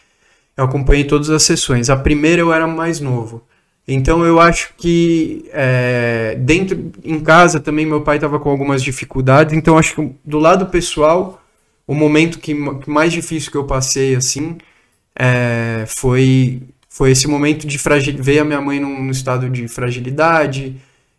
Eu acompanhei todas as sessões. A primeira eu era mais novo. Então eu acho que é, dentro em casa também meu pai estava com algumas dificuldades. Então acho que do lado pessoal o momento que, que mais difícil que eu passei assim é, foi foi esse momento de. Ver a minha mãe num, num estado de fragilidade,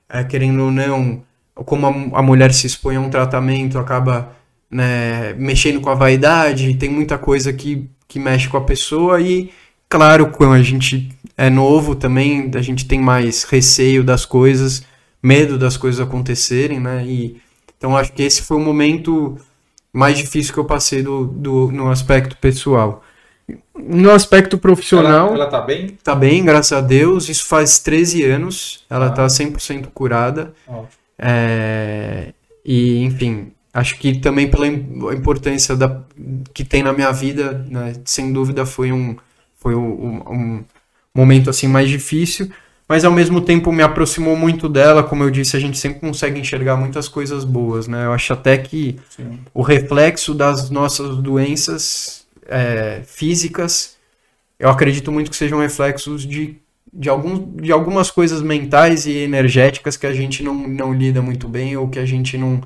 é, querendo ou não como a, a mulher se expõe a um tratamento, acaba né, mexendo com a vaidade, tem muita coisa que, que mexe com a pessoa e, claro, quando a gente é novo também, a gente tem mais receio das coisas, medo das coisas acontecerem, né? E, então acho que esse foi o momento mais difícil que eu passei do, do, no aspecto pessoal. No aspecto profissional. Ela, ela tá bem? Tá bem, graças a Deus. Isso faz 13 anos. Ela ah. tá 100% curada. Ótimo. É, e, enfim, acho que também pela importância da, que tem na minha vida, né, sem dúvida foi um, foi um, um, momento assim mais difícil, mas ao mesmo tempo me aproximou muito dela, como eu disse, a gente sempre consegue enxergar muitas coisas boas, né? Eu acho até que Sim. o reflexo das nossas doenças é, físicas, eu acredito muito que sejam reflexos de de, algum, de algumas coisas mentais e energéticas que a gente não, não lida muito bem ou que a gente não,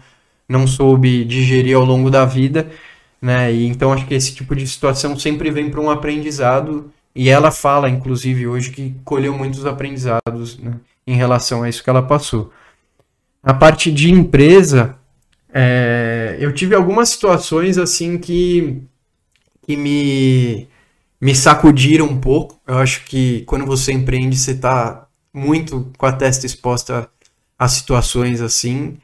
não soube digerir ao longo da vida, né? E então acho que esse tipo de situação sempre vem para um aprendizado e ela fala, inclusive, hoje que colheu muitos aprendizados né, em relação a isso que ela passou. A parte de empresa, é, eu tive algumas situações assim que, que me me sacudiram um pouco. Eu acho que quando você empreende, você está muito com a testa exposta a situações assim,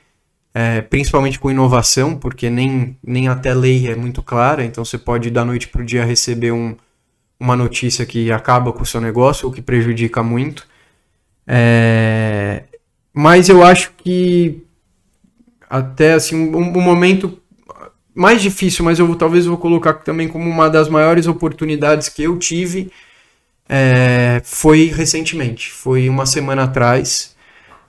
é, principalmente com inovação, porque nem, nem até lei é muito clara, então você pode da noite para o dia receber um, uma notícia que acaba com o seu negócio ou que prejudica muito. É, mas eu acho que até assim um, um momento mais difícil, mas eu talvez vou colocar também como uma das maiores oportunidades que eu tive é, foi recentemente. Foi uma semana atrás.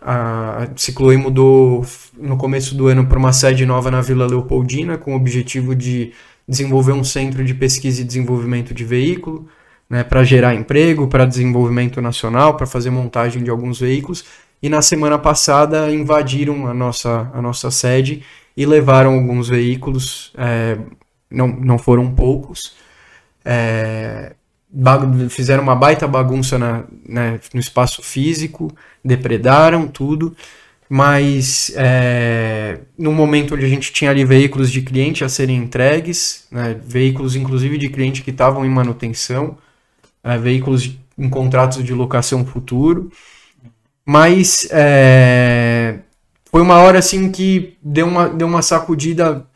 A Cicloe mudou no começo do ano para uma sede nova na Vila Leopoldina, com o objetivo de desenvolver um centro de pesquisa e desenvolvimento de veículo, né, para gerar emprego, para desenvolvimento nacional, para fazer montagem de alguns veículos. E na semana passada invadiram a nossa, a nossa sede e levaram alguns veículos, é, não, não foram poucos. É, fizeram uma baita bagunça na, né, no espaço físico, depredaram tudo, mas é, no momento onde a gente tinha ali veículos de cliente a serem entregues, né, veículos inclusive de cliente que estavam em manutenção, é, veículos em contratos de locação futuro, mas é, foi uma hora assim que deu uma, deu uma sacudida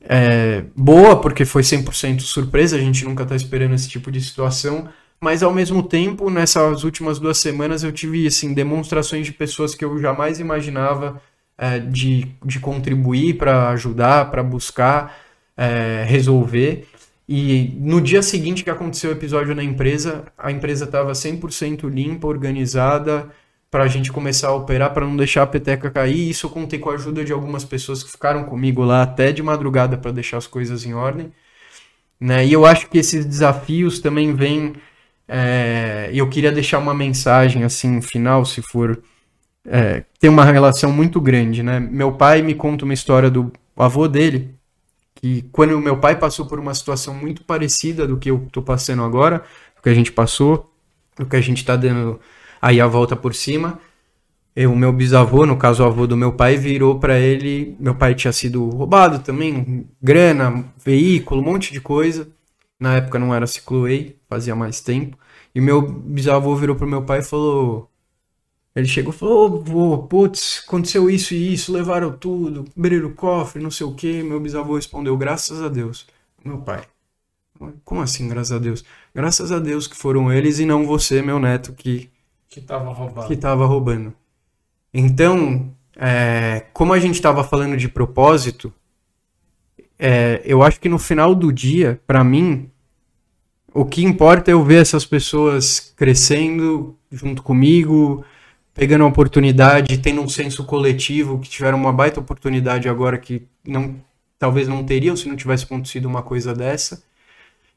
é, boa, porque foi 100% surpresa, a gente nunca está esperando esse tipo de situação, mas ao mesmo tempo, nessas últimas duas semanas, eu tive assim, demonstrações de pessoas que eu jamais imaginava é, de, de contribuir para ajudar, para buscar é, resolver. E no dia seguinte que aconteceu o episódio na empresa, a empresa estava 100% limpa, organizada, para a gente começar a operar para não deixar a peteca cair. Isso eu contei com a ajuda de algumas pessoas que ficaram comigo lá até de madrugada para deixar as coisas em ordem. Né? E eu acho que esses desafios também vêm. É, eu queria deixar uma mensagem assim final, se for. É, tem uma relação muito grande, né? Meu pai me conta uma história do avô dele, que quando meu pai passou por uma situação muito parecida do que eu estou passando agora, do que a gente passou, do que a gente está dando aí a volta por cima. O meu bisavô, no caso o avô do meu pai, virou para ele. Meu pai tinha sido roubado também, grana, veículo, um monte de coisa. Na época não era Cicloei, fazia mais tempo. E meu bisavô virou pro meu pai e falou: ele chegou e falou, vô, putz, aconteceu isso e isso, levaram tudo, abriram o cofre, não sei o que. Meu bisavô respondeu, graças a Deus. Meu pai, como assim, graças a Deus? Graças a Deus que foram eles e não você, meu neto, que que estava roubando. Que tava roubando. Então, é, como a gente estava falando de propósito, é, eu acho que no final do dia, para mim, o que importa é eu ver essas pessoas crescendo junto comigo, pegando oportunidade, tendo um senso coletivo, que tiveram uma baita oportunidade agora que não, talvez não teriam se não tivesse acontecido uma coisa dessa.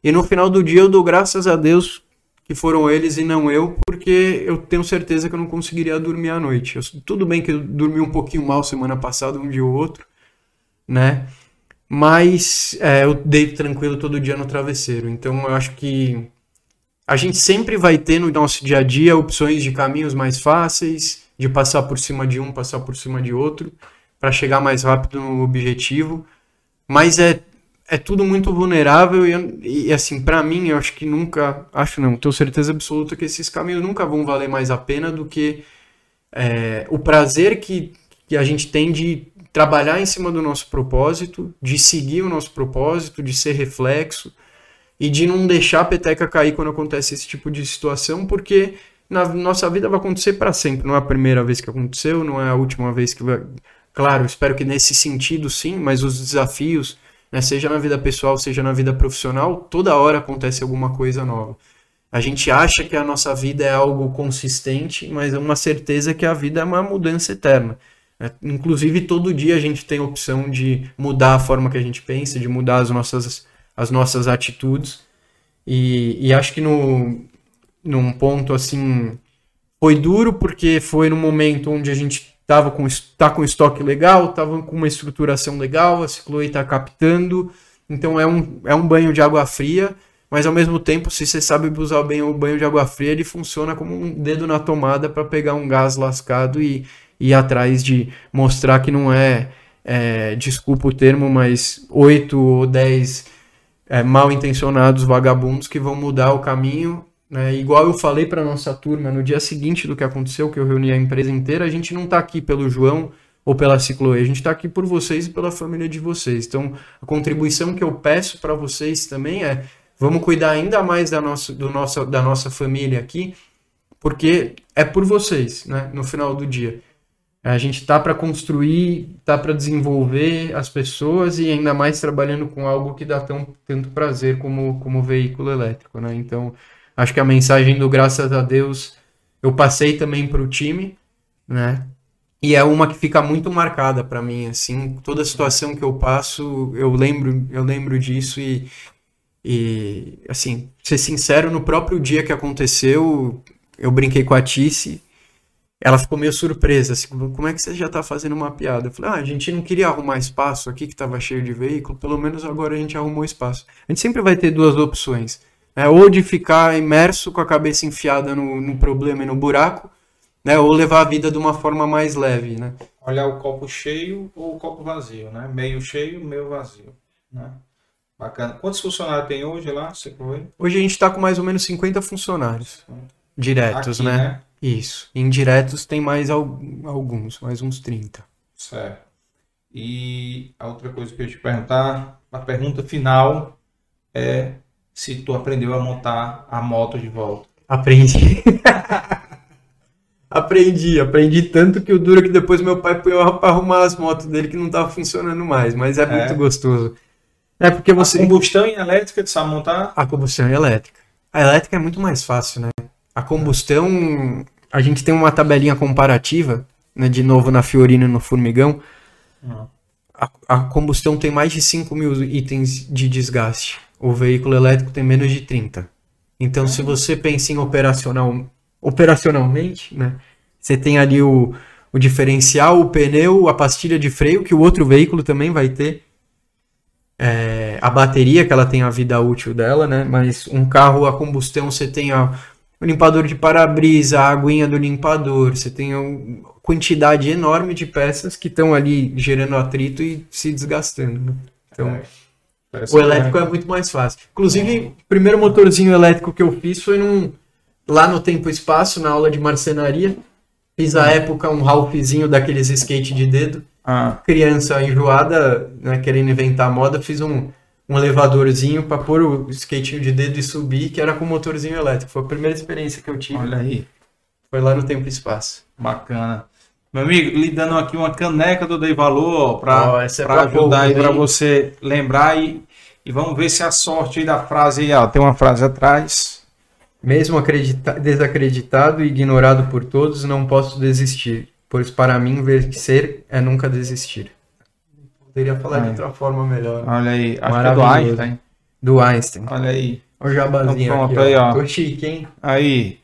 E no final do dia eu dou graças a Deus que foram eles e não eu, porque eu tenho certeza que eu não conseguiria dormir à noite. Eu, tudo bem que eu dormi um pouquinho mal semana passada, um dia ou outro, né? Mas é, eu deito tranquilo todo dia no travesseiro. Então eu acho que a gente sempre vai ter no nosso dia a dia opções de caminhos mais fáceis, de passar por cima de um, passar por cima de outro, para chegar mais rápido no objetivo. Mas é é tudo muito vulnerável e, e assim, para mim, eu acho que nunca, acho não, tenho certeza absoluta que esses caminhos nunca vão valer mais a pena do que é, o prazer que, que a gente tem de trabalhar em cima do nosso propósito, de seguir o nosso propósito, de ser reflexo e de não deixar a peteca cair quando acontece esse tipo de situação, porque na nossa vida vai acontecer para sempre. Não é a primeira vez que aconteceu, não é a última vez que vai. Claro, espero que nesse sentido sim, mas os desafios né? seja na vida pessoal, seja na vida profissional, toda hora acontece alguma coisa nova. A gente acha que a nossa vida é algo consistente, mas é uma certeza que a vida é uma mudança eterna. É, inclusive, todo dia a gente tem a opção de mudar a forma que a gente pensa, de mudar as nossas, as nossas atitudes. E, e acho que no, num ponto assim, foi duro porque foi no momento onde a gente tava com, tá com estoque legal, tava com uma estruturação legal, a Cicloe está captando, então é um, é um banho de água fria, mas ao mesmo tempo, se você sabe usar bem o banho de água fria, ele funciona como um dedo na tomada para pegar um gás lascado e, ir atrás de mostrar que não é, é desculpa o termo, mas oito ou dez é, mal intencionados vagabundos que vão mudar o caminho né? Igual eu falei para nossa turma no dia seguinte do que aconteceu, que eu reuni a empresa inteira, a gente não está aqui pelo João ou pela Cicloe, a gente está aqui por vocês e pela família de vocês. Então, a contribuição que eu peço para vocês também é vamos cuidar ainda mais da nossa, do nossa, da nossa família aqui, porque é por vocês, né? No final do dia. A gente tá para construir, tá para desenvolver as pessoas e ainda mais trabalhando com algo que dá tão, tanto prazer como, como veículo elétrico, né? Então, Acho que a mensagem do graças a Deus eu passei também para o time, né? E é uma que fica muito marcada para mim, assim, toda situação que eu passo, eu lembro, eu lembro disso e, e assim, ser sincero, no próprio dia que aconteceu, eu brinquei com a Tice ela ficou meio surpresa, assim, como é que você já tá fazendo uma piada? Eu falei, ah, a gente não queria arrumar espaço aqui que tava cheio de veículo, pelo menos agora a gente arrumou espaço. A gente sempre vai ter duas opções, né? Ou de ficar imerso com a cabeça enfiada no, no problema e no buraco, né? Ou levar a vida de uma forma mais leve, né? Olhar o copo cheio ou o copo vazio, né? Meio cheio, meio vazio, né? Bacana. Quantos funcionários tem hoje lá? Você foi? Hoje a gente está com mais ou menos 50 funcionários diretos, Aqui, né? né? Isso. Indiretos tem mais al- alguns, mais uns 30. Certo. E a outra coisa que eu ia te perguntar, a pergunta final é se tu aprendeu a montar a moto de volta. Aprendi. aprendi, aprendi tanto que o duro é que depois meu pai põe pra arrumar as motos dele que não tava funcionando mais, mas é, muito gostoso. É porque Você... você. combustão em elétrica, tu sabe montar? A combustão é elétrica. A elétrica é muito mais fácil, né? A combustão, a gente tem uma tabelinha comparativa, né, de novo na Fiorino e no Formigão. Uhum. A, a combustão tem mais de 5 mil itens de desgaste. O veículo elétrico tem menos de 30. Então, se você pensa em operacional, operacionalmente, né? Você tem ali o, o diferencial, o pneu, a pastilha de freio, que o outro veículo também vai ter. É, a bateria, que ela tem a vida útil dela, né? Mas um carro a combustão, você tem a, o limpador de para-brisa, a aguinha do limpador, você tem uma quantidade enorme de peças que estão ali gerando atrito e se desgastando. Né? Então, É. Parece o que elétrico é muito mais fácil. Inclusive, o primeiro motorzinho elétrico que eu fiz foi num, lá no Tempo e Espaço, na aula de marcenaria. Fiz à época um Ralphzinho daqueles skate de dedo. Ah, Criança enjoada, né, querendo inventar moda, fiz um, um elevadorzinho para pôr o skatinho de dedo e subir, que era com motorzinho elétrico. Foi a primeira experiência que eu tive. olha aí. Foi lá no Tempo e Espaço. Bacana. Meu amigo, lhe dando aqui uma caneca do Dei Valor para essa é ajudar aí para você lembrar e, e vamos ver se a sorte aí da frase aí, ó, tem uma frase atrás. Mesmo acredita- desacreditado e ignorado por todos, não posso desistir, pois para mim vencer é nunca desistir. Poderia falar de outra forma melhor. Olha aí, acho que é do. Einstein. Do Einstein. Olha aí. Olha o jabazinho Então, aqui, pronto, aí, ó. Tô chique, hein? Aí.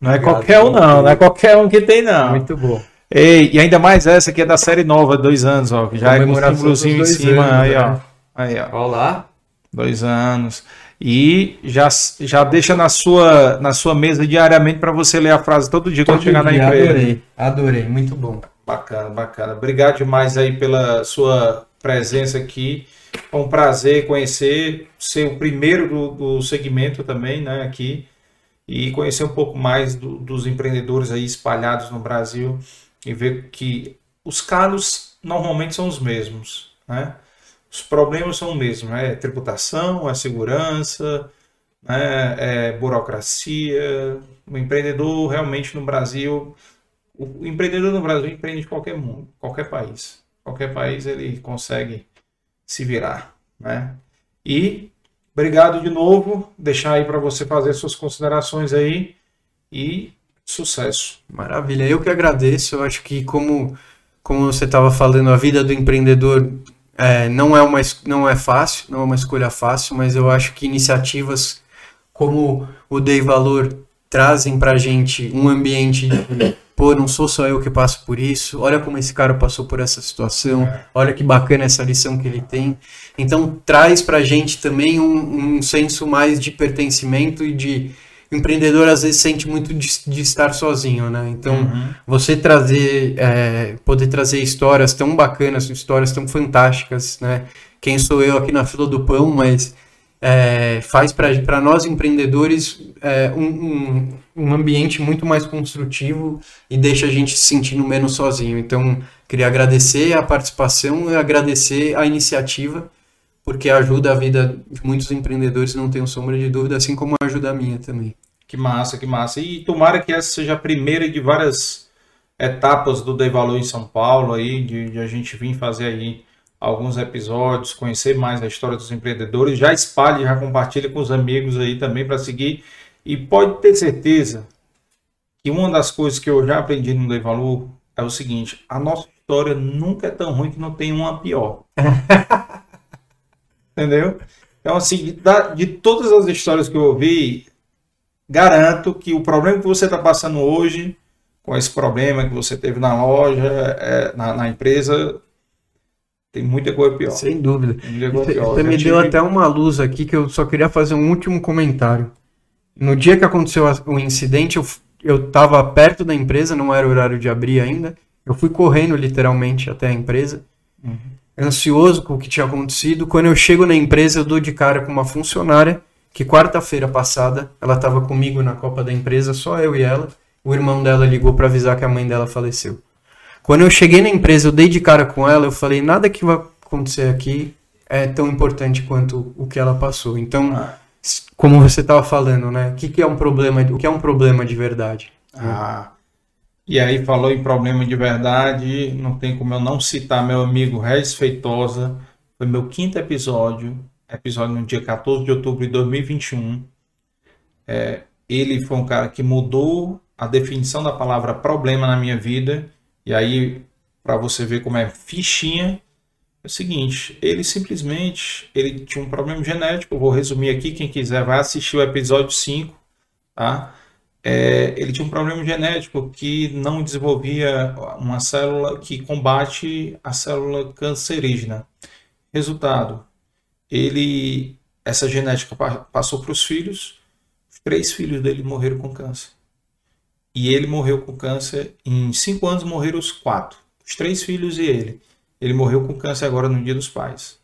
Não é Obrigado, qualquer um não, não é qualquer um que tem não. Muito bom. Ei, e ainda mais essa aqui é da série nova, dois anos, ó. Já é com Comemoração símbolozinho em cima, anos, aí, ó. né? Aí, ó. Olha lá. Dois anos. E já, já deixa na sua, na sua mesa diariamente para você ler a frase todo dia quando chegar na dia, empresa. Adorei, adorei, muito bom. Bacana, bacana. Obrigado demais aí pela sua presença aqui. Foi um prazer conhecer, ser o primeiro do, do segmento também, né, aqui. E conhecer um pouco mais do- dos empreendedores aí espalhados no Brasil e ver que os calos normalmente são os mesmos, né? Os problemas são os mesmos? É tributação, é segurança, né? é burocracia. O empreendedor realmente no Brasil o empreendedor no Brasil empreende em qualquer mundo, qualquer país. Qualquer país ele consegue se virar, né? E obrigado de novo, deixar aí para você fazer suas considerações aí e sucesso. Maravilha, eu que agradeço. Eu acho que como, como você estava falando, a vida do empreendedor é, não, é uma, não é fácil, não é uma escolha fácil, mas eu acho que iniciativas como o Dei Valor trazem para gente um ambiente de, pô, não sou só eu que passo por isso, olha como esse cara passou por essa situação, olha que bacana essa lição que ele tem. Então traz pra gente também um, um senso mais de pertencimento e de empreendedor às vezes sente muito de, de estar sozinho, né? Então Uhum. você trazer, é, poder trazer histórias tão bacanas, histórias tão fantásticas, né? Quem sou eu aqui na fila do pão, mas é, faz para nós empreendedores é, um, um, um ambiente muito mais construtivo e deixa a gente se sentindo menos sozinho. Então, queria agradecer a participação e agradecer a iniciativa, porque ajuda a vida de muitos empreendedores, não tenho sombra de dúvida, assim como ajuda a minha também. Que massa, que massa. E tomara que essa seja a primeira de várias etapas do Dei Valor em São Paulo aí, de, de a gente vir fazer aí alguns episódios, conhecer mais a história dos empreendedores, já espalhe, já compartilhe com os amigos aí também para seguir. E pode ter certeza que uma das coisas que eu já aprendi no Dei Valor é o seguinte, a nossa história nunca é tão ruim que não tem uma pior. Entendeu? Então, assim, de todas as histórias que eu ouvi, garanto que o problema que você está passando hoje, com esse problema que você teve na loja, é, na, na, empresa, tem muita coisa pior. Sem dúvida. Coisa pior. Você me tive... deu até uma luz aqui que eu só queria fazer um último comentário. No dia que aconteceu o incidente, eu, eu tava perto da empresa, não era horário de abrir ainda. Eu fui correndo literalmente até a empresa. Uhum ansioso com o que tinha acontecido. Quando eu chego na empresa, eu dou de cara com uma funcionária que quarta-feira passada ela estava comigo na Copa da empresa, só eu e ela. O irmão dela ligou para avisar que a mãe dela faleceu. Quando eu cheguei na empresa, eu dei de cara com ela, eu falei: nada que vai acontecer aqui é tão importante quanto o que ela passou. Então, ah. como você estava falando, né? O que, que é um problema? O que é um problema de verdade? Ah. E aí falou em problema de verdade, não tem como eu não citar meu amigo Regis Feitosa, foi meu quinto episódio, episódio no dia 14 de outubro de 2021. É, ele foi um cara que mudou a definição da palavra problema na minha vida, e aí para você ver como é fichinha, é o seguinte, ele simplesmente, ele tinha um problema genético, vou resumir aqui, quem quiser vai assistir o episódio 5, tá? É, ele tinha um problema genético que não desenvolvia uma célula que combate a célula cancerígena. Resultado, ele essa genética passou para os filhos, os três filhos dele morreram com câncer. E ele morreu com câncer, em cinco anos morreram os quatro, os três filhos e ele. Ele morreu com câncer agora no dia dos pais.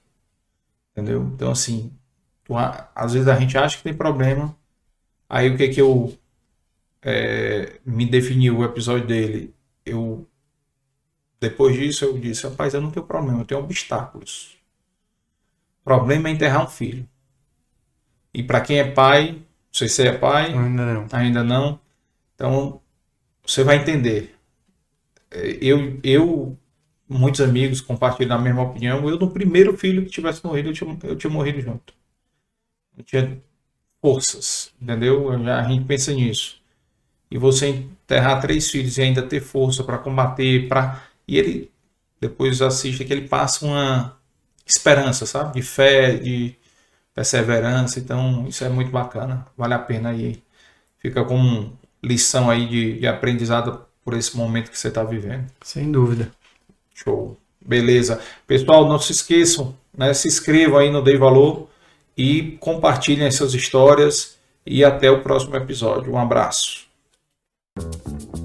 Entendeu? Então, assim, tu, às vezes a gente acha que tem problema, aí o que que eu é, me definiu o episódio dele, eu depois disso eu disse, rapaz, eu não tenho problema, eu tenho obstáculos. O problema é enterrar um filho. E para quem é pai, não sei se é pai, ainda não. ainda não. Então você vai entender. É, eu, eu muitos amigos compartilham a mesma opinião. Eu, no primeiro filho que tivesse morrido, eu tinha, eu tinha morrido junto. Eu tinha forças, entendeu? A gente pensa nisso e você enterrar três filhos e ainda ter força para combater, para e ele depois assiste que ele passa uma esperança, sabe, de fé, de perseverança. Então isso é muito bacana, vale a pena aí. Fica como lição aí de, de aprendizado por esse momento que você está vivendo. Sem dúvida. Show. Beleza. Pessoal, não se esqueçam, né? Se inscrevam aí no Dei Valor e compartilhem suas histórias. E até o próximo episódio. Um abraço. Thank you.